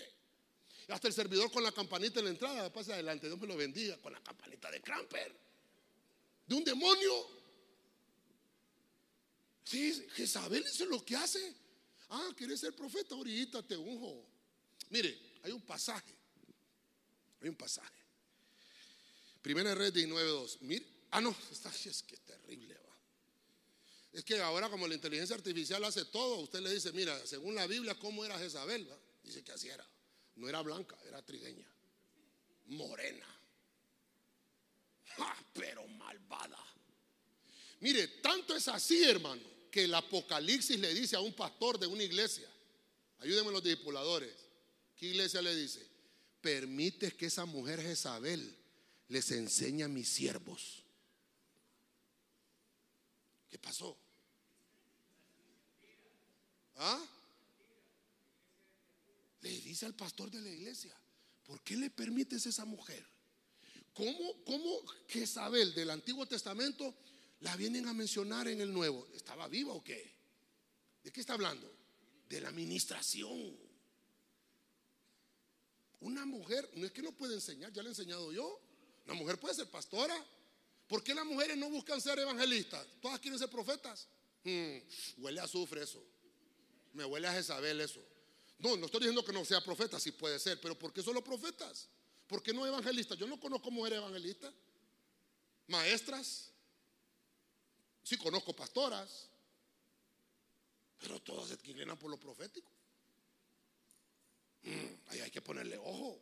hasta el servidor con la campanita en la entrada, pasa adelante, Dios me lo bendiga, con la campanita de Cramper. De un demonio. Sí, Jezabel eso es lo que hace. Ah, ¿quieres ser profeta? Ahorita te unjo. Mire, hay un pasaje. Hay un pasaje. Primera red de 9.2. Mire, ah, no, esta es que es terrible. Es que ahora como la inteligencia artificial hace todo, usted le dice, mira, según la Biblia, ¿cómo era Jezabel? Dice que así era. No era blanca, era trigueña. Morena. pero malvada. Mire, tanto es así, hermano, que el Apocalipsis le dice a un pastor de una iglesia, ayúdenme los discipuladores, ¿qué iglesia le dice? Permite que esa mujer Jezabel les enseñe a mis siervos. ¿Qué pasó? ¿Ah? Le dice al pastor de la iglesia, ¿por qué le permites a esa mujer? ¿Cómo, cómo Jezabel del Antiguo Testamento la vienen a mencionar en el Nuevo? ¿Estaba viva o qué? ¿De qué está hablando? De la administración. Una mujer, no es que no puede enseñar, ya le he enseñado yo. Una mujer puede ser pastora. ¿Por qué las mujeres no buscan ser evangelistas? Todas quieren ser profetas. Hmm, huele a azufre eso. Me huele a Jezabel eso. No, no estoy diciendo que no sea profeta, sí puede ser, pero ¿por qué solo profetas? ¿Por qué no evangelistas? Yo no conozco mujeres evangelistas, maestras, sí conozco pastoras, pero todas se inclinan por lo profético. Mm, ahí hay que ponerle ojo.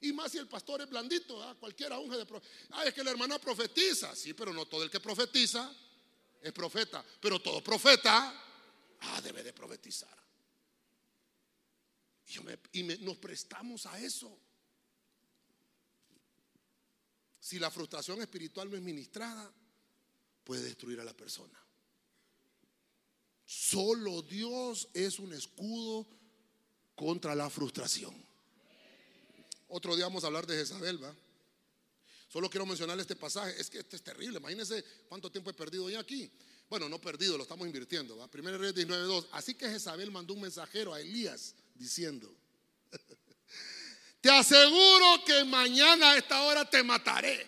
Y más si el pastor es blandito, cualquiera unge de. Ah, es que la hermana profetiza, sí, pero no todo el que profetiza es profeta, pero todo profeta Ah, debe de profetizar. Y, nos prestamos a eso. Si la frustración espiritual no es ministrada, puede destruir a la persona. Solo Dios es un escudo contra la frustración. Otro día vamos a hablar de Jezabel, ¿va? Solo quiero mencionar este pasaje. Es que este es terrible. Imagínense cuánto tiempo he perdido ya aquí. Bueno, no perdido, lo estamos invirtiendo. ¿va? Primero Reyes 19.2. Así que Jezabel mandó un mensajero a Elías diciendo, te aseguro que mañana a esta hora te mataré,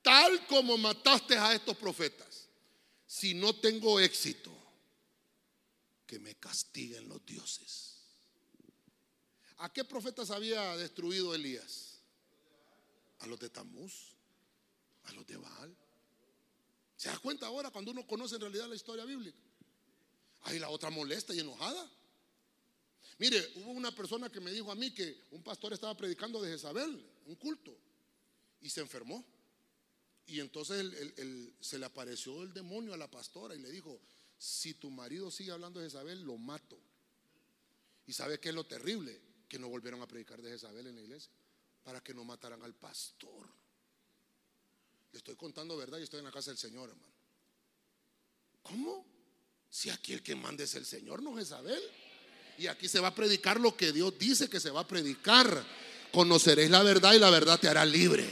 tal como mataste a estos profetas. Si no tengo éxito, que me castiguen los dioses. ¿A qué profetas había destruido Elías? A los de Tamuz, a los de Baal. ¿Se da cuenta ahora cuando uno conoce en realidad la historia bíblica? Ahí la otra molesta y enojada. Mire, hubo una persona que me dijo a mí que un pastor estaba predicando de Jezabel, un culto, y se enfermó. Y entonces se le apareció el demonio a la pastora y le dijo, si tu marido sigue hablando de Jezabel, lo mato. ¿Y sabe qué es lo terrible? Que no volvieron a predicar de Jezabel en la iglesia para que no mataran al pastor. Le estoy contando verdad y estoy en la casa del Señor, hermano. ¿Cómo? Si aquí el que manda es el Señor, no Jezabel. Y aquí se va a predicar lo que Dios dice que se va a predicar. Conoceréis la verdad y la verdad te hará libre.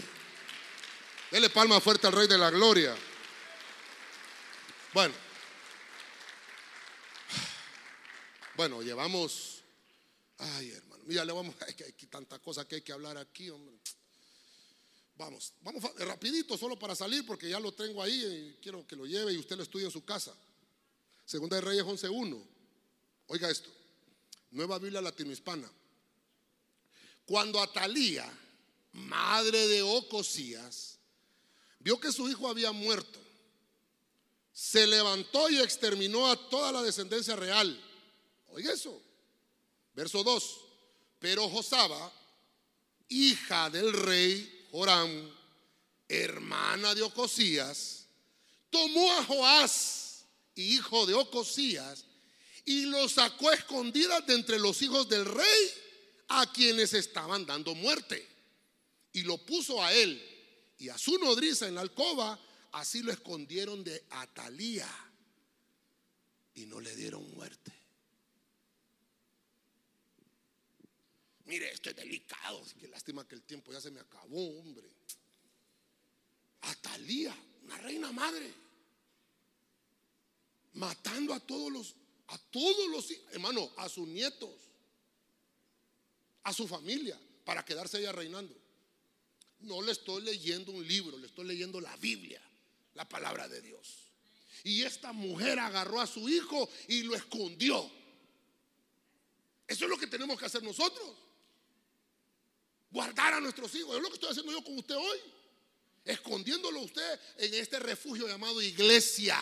Dele palma fuerte al Rey de la Gloria. Bueno. Bueno, llevamos. Ay, hermano. Mira, le vamos. Hay, hay tantas cosas que hay que hablar aquí, hombre. Vamos, vamos rapidito, solo para salir, porque ya lo tengo ahí y quiero que lo lleve y usted lo estudie en su casa. Segunda de Reyes 11.1. Oiga esto. Nueva Biblia Latinohispana. Cuando Atalía, madre de Ocosías, vio que su hijo había muerto, se levantó y exterminó a toda la descendencia real. Oiga eso. Verso 2. Pero Josaba, hija del rey Joram, hermana de Ocosías, tomó a Joás, hijo de Ocosías, y lo sacó a escondidas de entre los hijos del rey a quienes estaban dando muerte. Y lo puso a él y a su nodriza en la alcoba, así lo escondieron de Atalía y no le dieron muerte. Mire, esto es delicado, qué lástima que el tiempo ya se me acabó, hombre. Atalía, una reina madre, matando a todos los a todos los hermano, a sus nietos, a su familia, para quedarse ella reinando. No le estoy leyendo un libro, le estoy leyendo la Biblia, la palabra de Dios. Y esta mujer agarró a su hijo y lo escondió. Eso es lo que tenemos que hacer nosotros. Guardar a nuestros hijos. Es lo que estoy haciendo yo con usted hoy. Escondiéndolo usted en este refugio llamado iglesia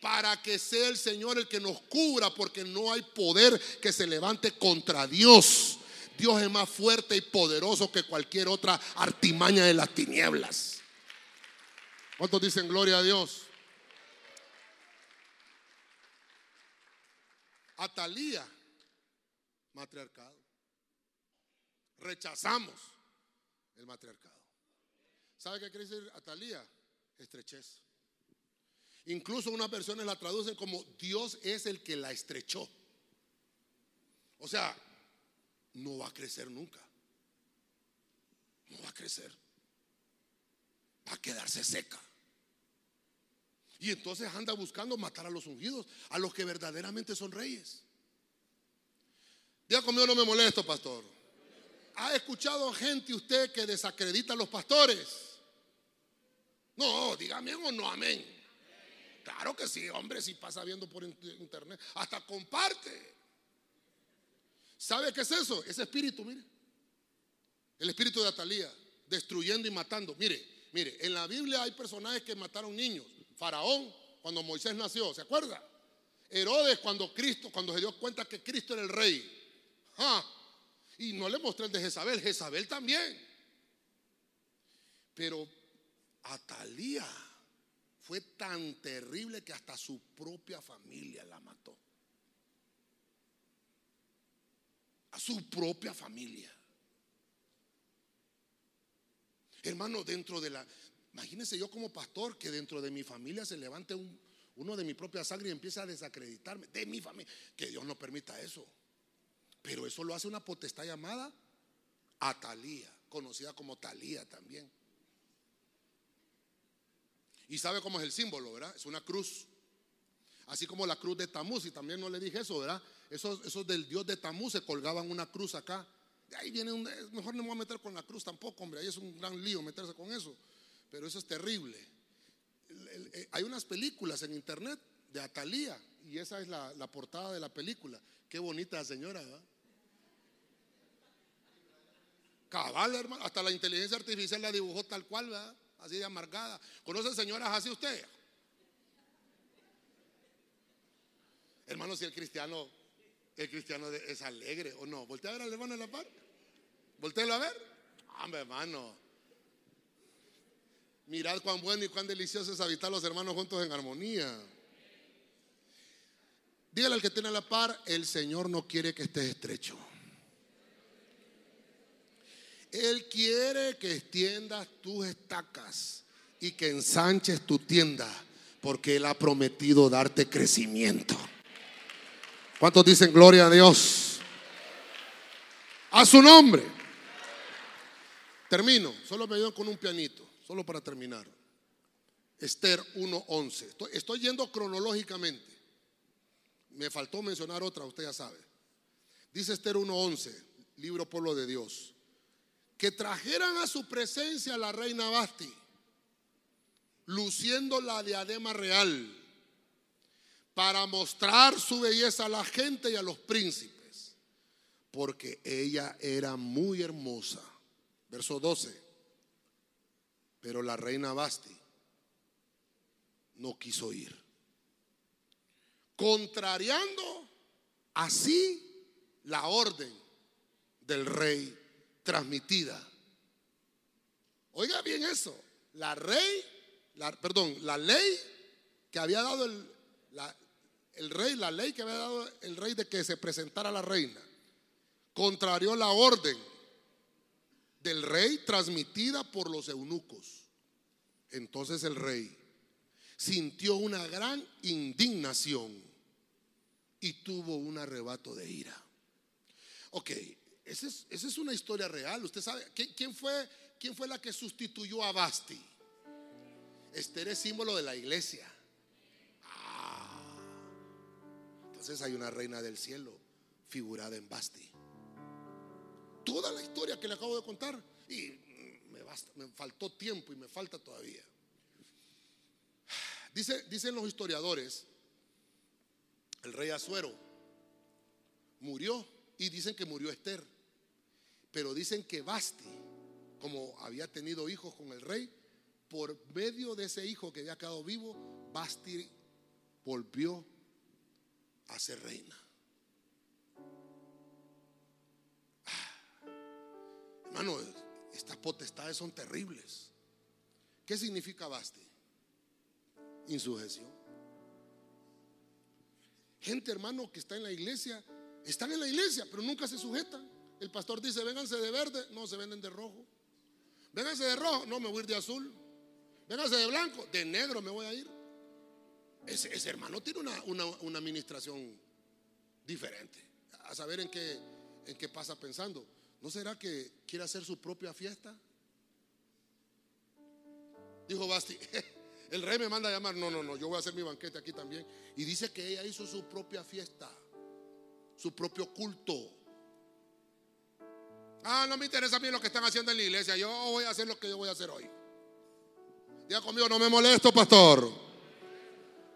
para que sea el Señor el que nos cubra, porque no hay poder que se levante contra Dios. Dios es más fuerte y poderoso que cualquier otra artimaña de las tinieblas. ¿Cuántos dicen gloria a Dios? Atalía, matriarcado. Rechazamos el matriarcado. ¿Sabe qué quiere decir Atalía? Estrechez. Incluso unas versiones la traducen como Dios es el que la estrechó. O sea, no va a crecer nunca. No va a crecer. Va a quedarse seca. Y entonces anda buscando matar a los ungidos, a los que verdaderamente son reyes. Diga conmigo, no me molesto, pastor. ¿Ha escuchado gente usted que desacredita a los pastores? No, dígame o no, amén. Claro que sí, hombre, si pasa viendo por internet, hasta comparte. ¿Sabe qué es eso? Ese espíritu, mire. El espíritu de Atalía, destruyendo y matando. Mire, mire, en la Biblia hay personajes que mataron niños. Faraón, cuando Moisés nació, ¿se acuerda? Herodes, cuando Cristo, cuando se dio cuenta que Cristo era el rey. Y no le mostré el de Jezabel, Jezabel también. Pero Atalía fue tan terrible que hasta su propia familia la mató. A su propia familia. Hermano, dentro de la... Imagínense yo como pastor que dentro de mi familia se levante uno de mi propia sangre y empiece a desacreditarme. De mi familia. Que Dios no permita eso. Pero eso lo hace una potestad llamada Atalía, conocida como Talía también. Y sabe cómo es el símbolo, ¿verdad? Es una cruz. Así como la cruz de Tamuz, y también no le dije eso, ¿verdad? Esos, esos del dios de Tamuz se colgaban una cruz acá. Ahí viene un, mejor no me voy a meter con la cruz tampoco, hombre, ahí es un gran lío meterse con eso. Pero eso es terrible. Eh, hay unas películas en internet de Atalía, y esa es la, portada de la película. Qué bonita señora, ¿verdad? Cabal, hermano. Hasta la inteligencia artificial la dibujó tal cual, ¿verdad? Así de amargada. ¿Conoce señoras así usted? Hermano, si el cristiano, el cristiano es alegre o no. Voltea a ver al hermano en la par. Voltea a ver. Hombre, hermano. Mirad cuán bueno y cuán delicioso es habitar los hermanos juntos en armonía. Dígale al que tiene a la par, el Señor no quiere que estés estrecho. Él quiere que extiendas tus estacas y que ensanches tu tienda, porque Él ha prometido darte crecimiento. ¿Cuántos dicen gloria a Dios? A su nombre. Termino, solo me ayudan con un pianito, solo para terminar. Esther 1.11. Estoy, estoy yendo cronológicamente. Me faltó mencionar otra, usted ya sabe. Dice Esther 1.11, libro Pueblo de Dios que trajeran a su presencia a la reina Basti, luciendo la diadema real, para mostrar su belleza a la gente y a los príncipes, porque ella era muy hermosa. Verso 12. Pero la reina Basti no quiso ir. Contrariando así la orden del rey transmitida. Oiga bien eso. La rey, perdón, la ley que había dado el, el rey, la ley que había dado el rey de que se presentara la reina, contrarió la orden del rey transmitida por los eunucos. Entonces el rey sintió una gran indignación y tuvo un arrebato de ira. Ok, esa es, una historia real. Usted sabe, ¿quién fue, ¿quién fue la que sustituyó a Basti? Esther es símbolo de la iglesia. Ah, entonces hay una reina del cielo figurada en Basti. Toda la historia que le acabo de contar. Y me, me faltó tiempo y me falta todavía. Dice, dicen los historiadores, el rey Azuero murió y dicen que murió Esther. Pero dicen que Basti, como había tenido hijos con el rey, por medio de ese hijo que había quedado vivo, Basti volvió a ser reina. Ah, hermano, estas potestades son terribles. ¿Qué significa Basti? Insujeción. Gente, hermano, que está en la iglesia, están en la iglesia, pero nunca se sujetan. El pastor dice, vénganse de verde, no, se venden de rojo. Vénganse de rojo, no, me voy a ir de azul. Vénganse de blanco, de negro me voy a ir. Ese, hermano tiene una, administración diferente. A saber en qué, en qué pasa pensando. ¿No será que quiere hacer su propia fiesta? Dijo Basti, el rey me manda a llamar. No, no, no, yo voy a hacer mi banquete aquí también. Y dice que ella hizo su propia fiesta, su propio culto. Ah, no me interesa a mí lo que están haciendo en la iglesia. Yo voy a hacer lo que yo voy a hacer hoy. Diga conmigo, no me molesto, pastor.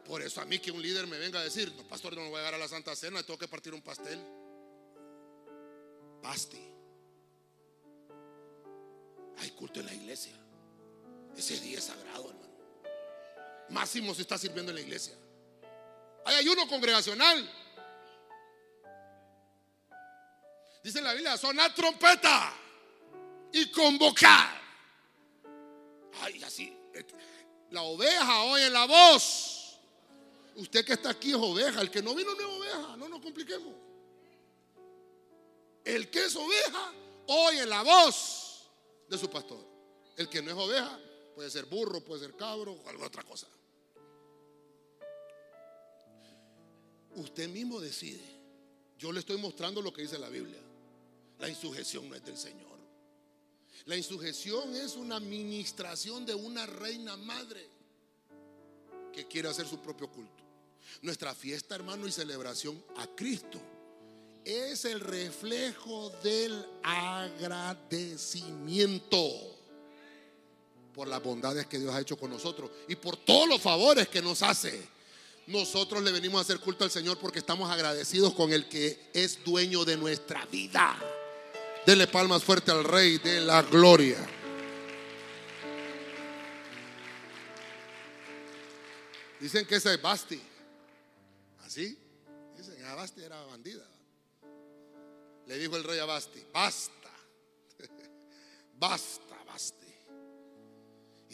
Por eso a mí que un líder me venga a decir, no, pastor, no me voy a dar a la Santa Cena, tengo que partir un pastel. Pasti. Hay culto en la iglesia. Ese día es sagrado, hermano. Máximo se está sirviendo en la iglesia. Hay ayuno congregacional. Dice la Biblia, sonar trompeta y convocar. Ay, así. La oveja oye la voz. Usted que está aquí es oveja. El que no vino no es oveja. No nos compliquemos. El que es oveja oye la voz de su pastor. El que no es oveja puede ser burro, puede ser cabro o alguna otra cosa. Usted mismo decide. Yo le estoy mostrando lo que dice la Biblia. La insujeción no es del Señor. La insujeción es una administración de una reina madre que quiere hacer su propio culto. Nuestra fiesta, hermano, y celebración a Cristo es el reflejo del agradecimiento por las bondades que Dios ha hecho con nosotros y por todos los favores que nos hace. Nosotros le venimos a hacer culto al Señor porque estamos agradecidos con el que es dueño de nuestra vida. Dele palmas fuerte al Rey de la Gloria. Dicen que esa es Basti. ¿Así? Dicen que Basti era bandida. Le dijo el rey a Basti, basta, basta.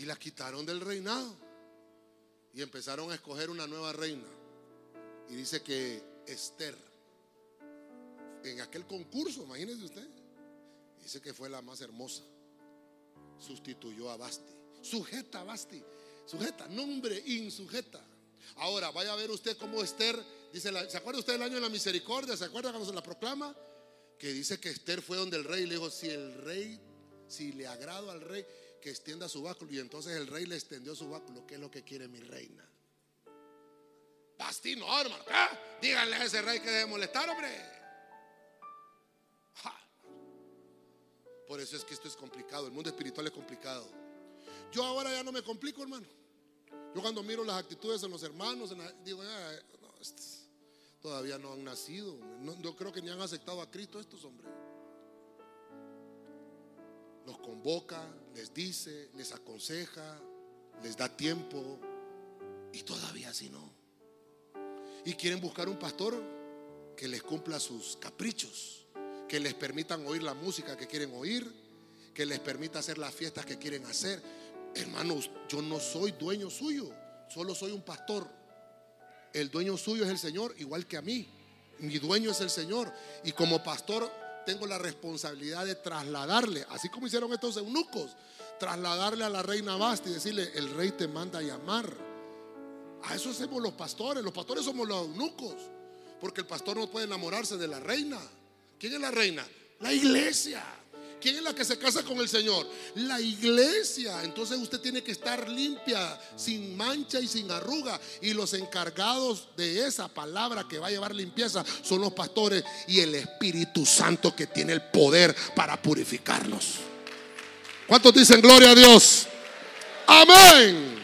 Y la quitaron del reinado. Y empezaron a escoger una nueva reina. Y dice que Esther, en aquel concurso, imagínese usted, dice que fue la más hermosa. Sustituyó a Basti. Sujeta a Basti. Sujeta, nombre insujeta. Ahora, vaya a ver usted cómo Esther, dice, ¿se acuerda usted del año de la misericordia? ¿Se acuerda cuando se la proclama? Que dice que Esther fue donde el rey le dijo, si el rey, si le agrado al rey, que extienda su báculo. Y entonces el rey le extendió su báculo. ¿Qué es lo que quiere mi reina? Basti, no, hermano. Díganle a ese rey que debe molestar, hombre. Por eso es que esto es complicado. El mundo espiritual es complicado. Yo ahora ya no me complico, hermano. Yo cuando miro las actitudes en los hermanos, digo, todavía no han nacido. No, yo creo que ni han aceptado a Cristo estos hombres. Los convoca, les dice, les aconseja, les da tiempo y todavía así no. Y quieren buscar un pastor que les cumpla sus caprichos, que les permitan oír la música que quieren oír, que les permita hacer las fiestas que quieren hacer Hermanos, yo no soy dueño suyo, solo soy un pastor. El dueño suyo es el Señor, igual que a mí. Mi dueño es el Señor. Y como pastor tengo la responsabilidad de trasladarle, así como hicieron estos eunucos, trasladarle a la reina Basti y decirle, el rey te manda a llamar. A eso hacemos los pastores. Los pastores somos los eunucos. Porque el pastor no puede enamorarse de la reina. ¿Quién es la reina? La iglesia. ¿Quién es la que se casa con el Señor? La iglesia. Entonces usted tiene que estar limpia, sin mancha y sin arruga. Y los encargados de esa palabra que va a llevar limpieza son los pastores y el Espíritu Santo que tiene el poder para purificarnos. ¿Cuántos dicen gloria a Dios? Amén.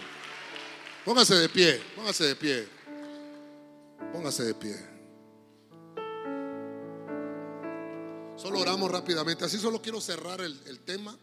Póngase de pie, póngase de pie. Póngase de pie. Solo oramos rápidamente. Así solo quiero cerrar el, tema.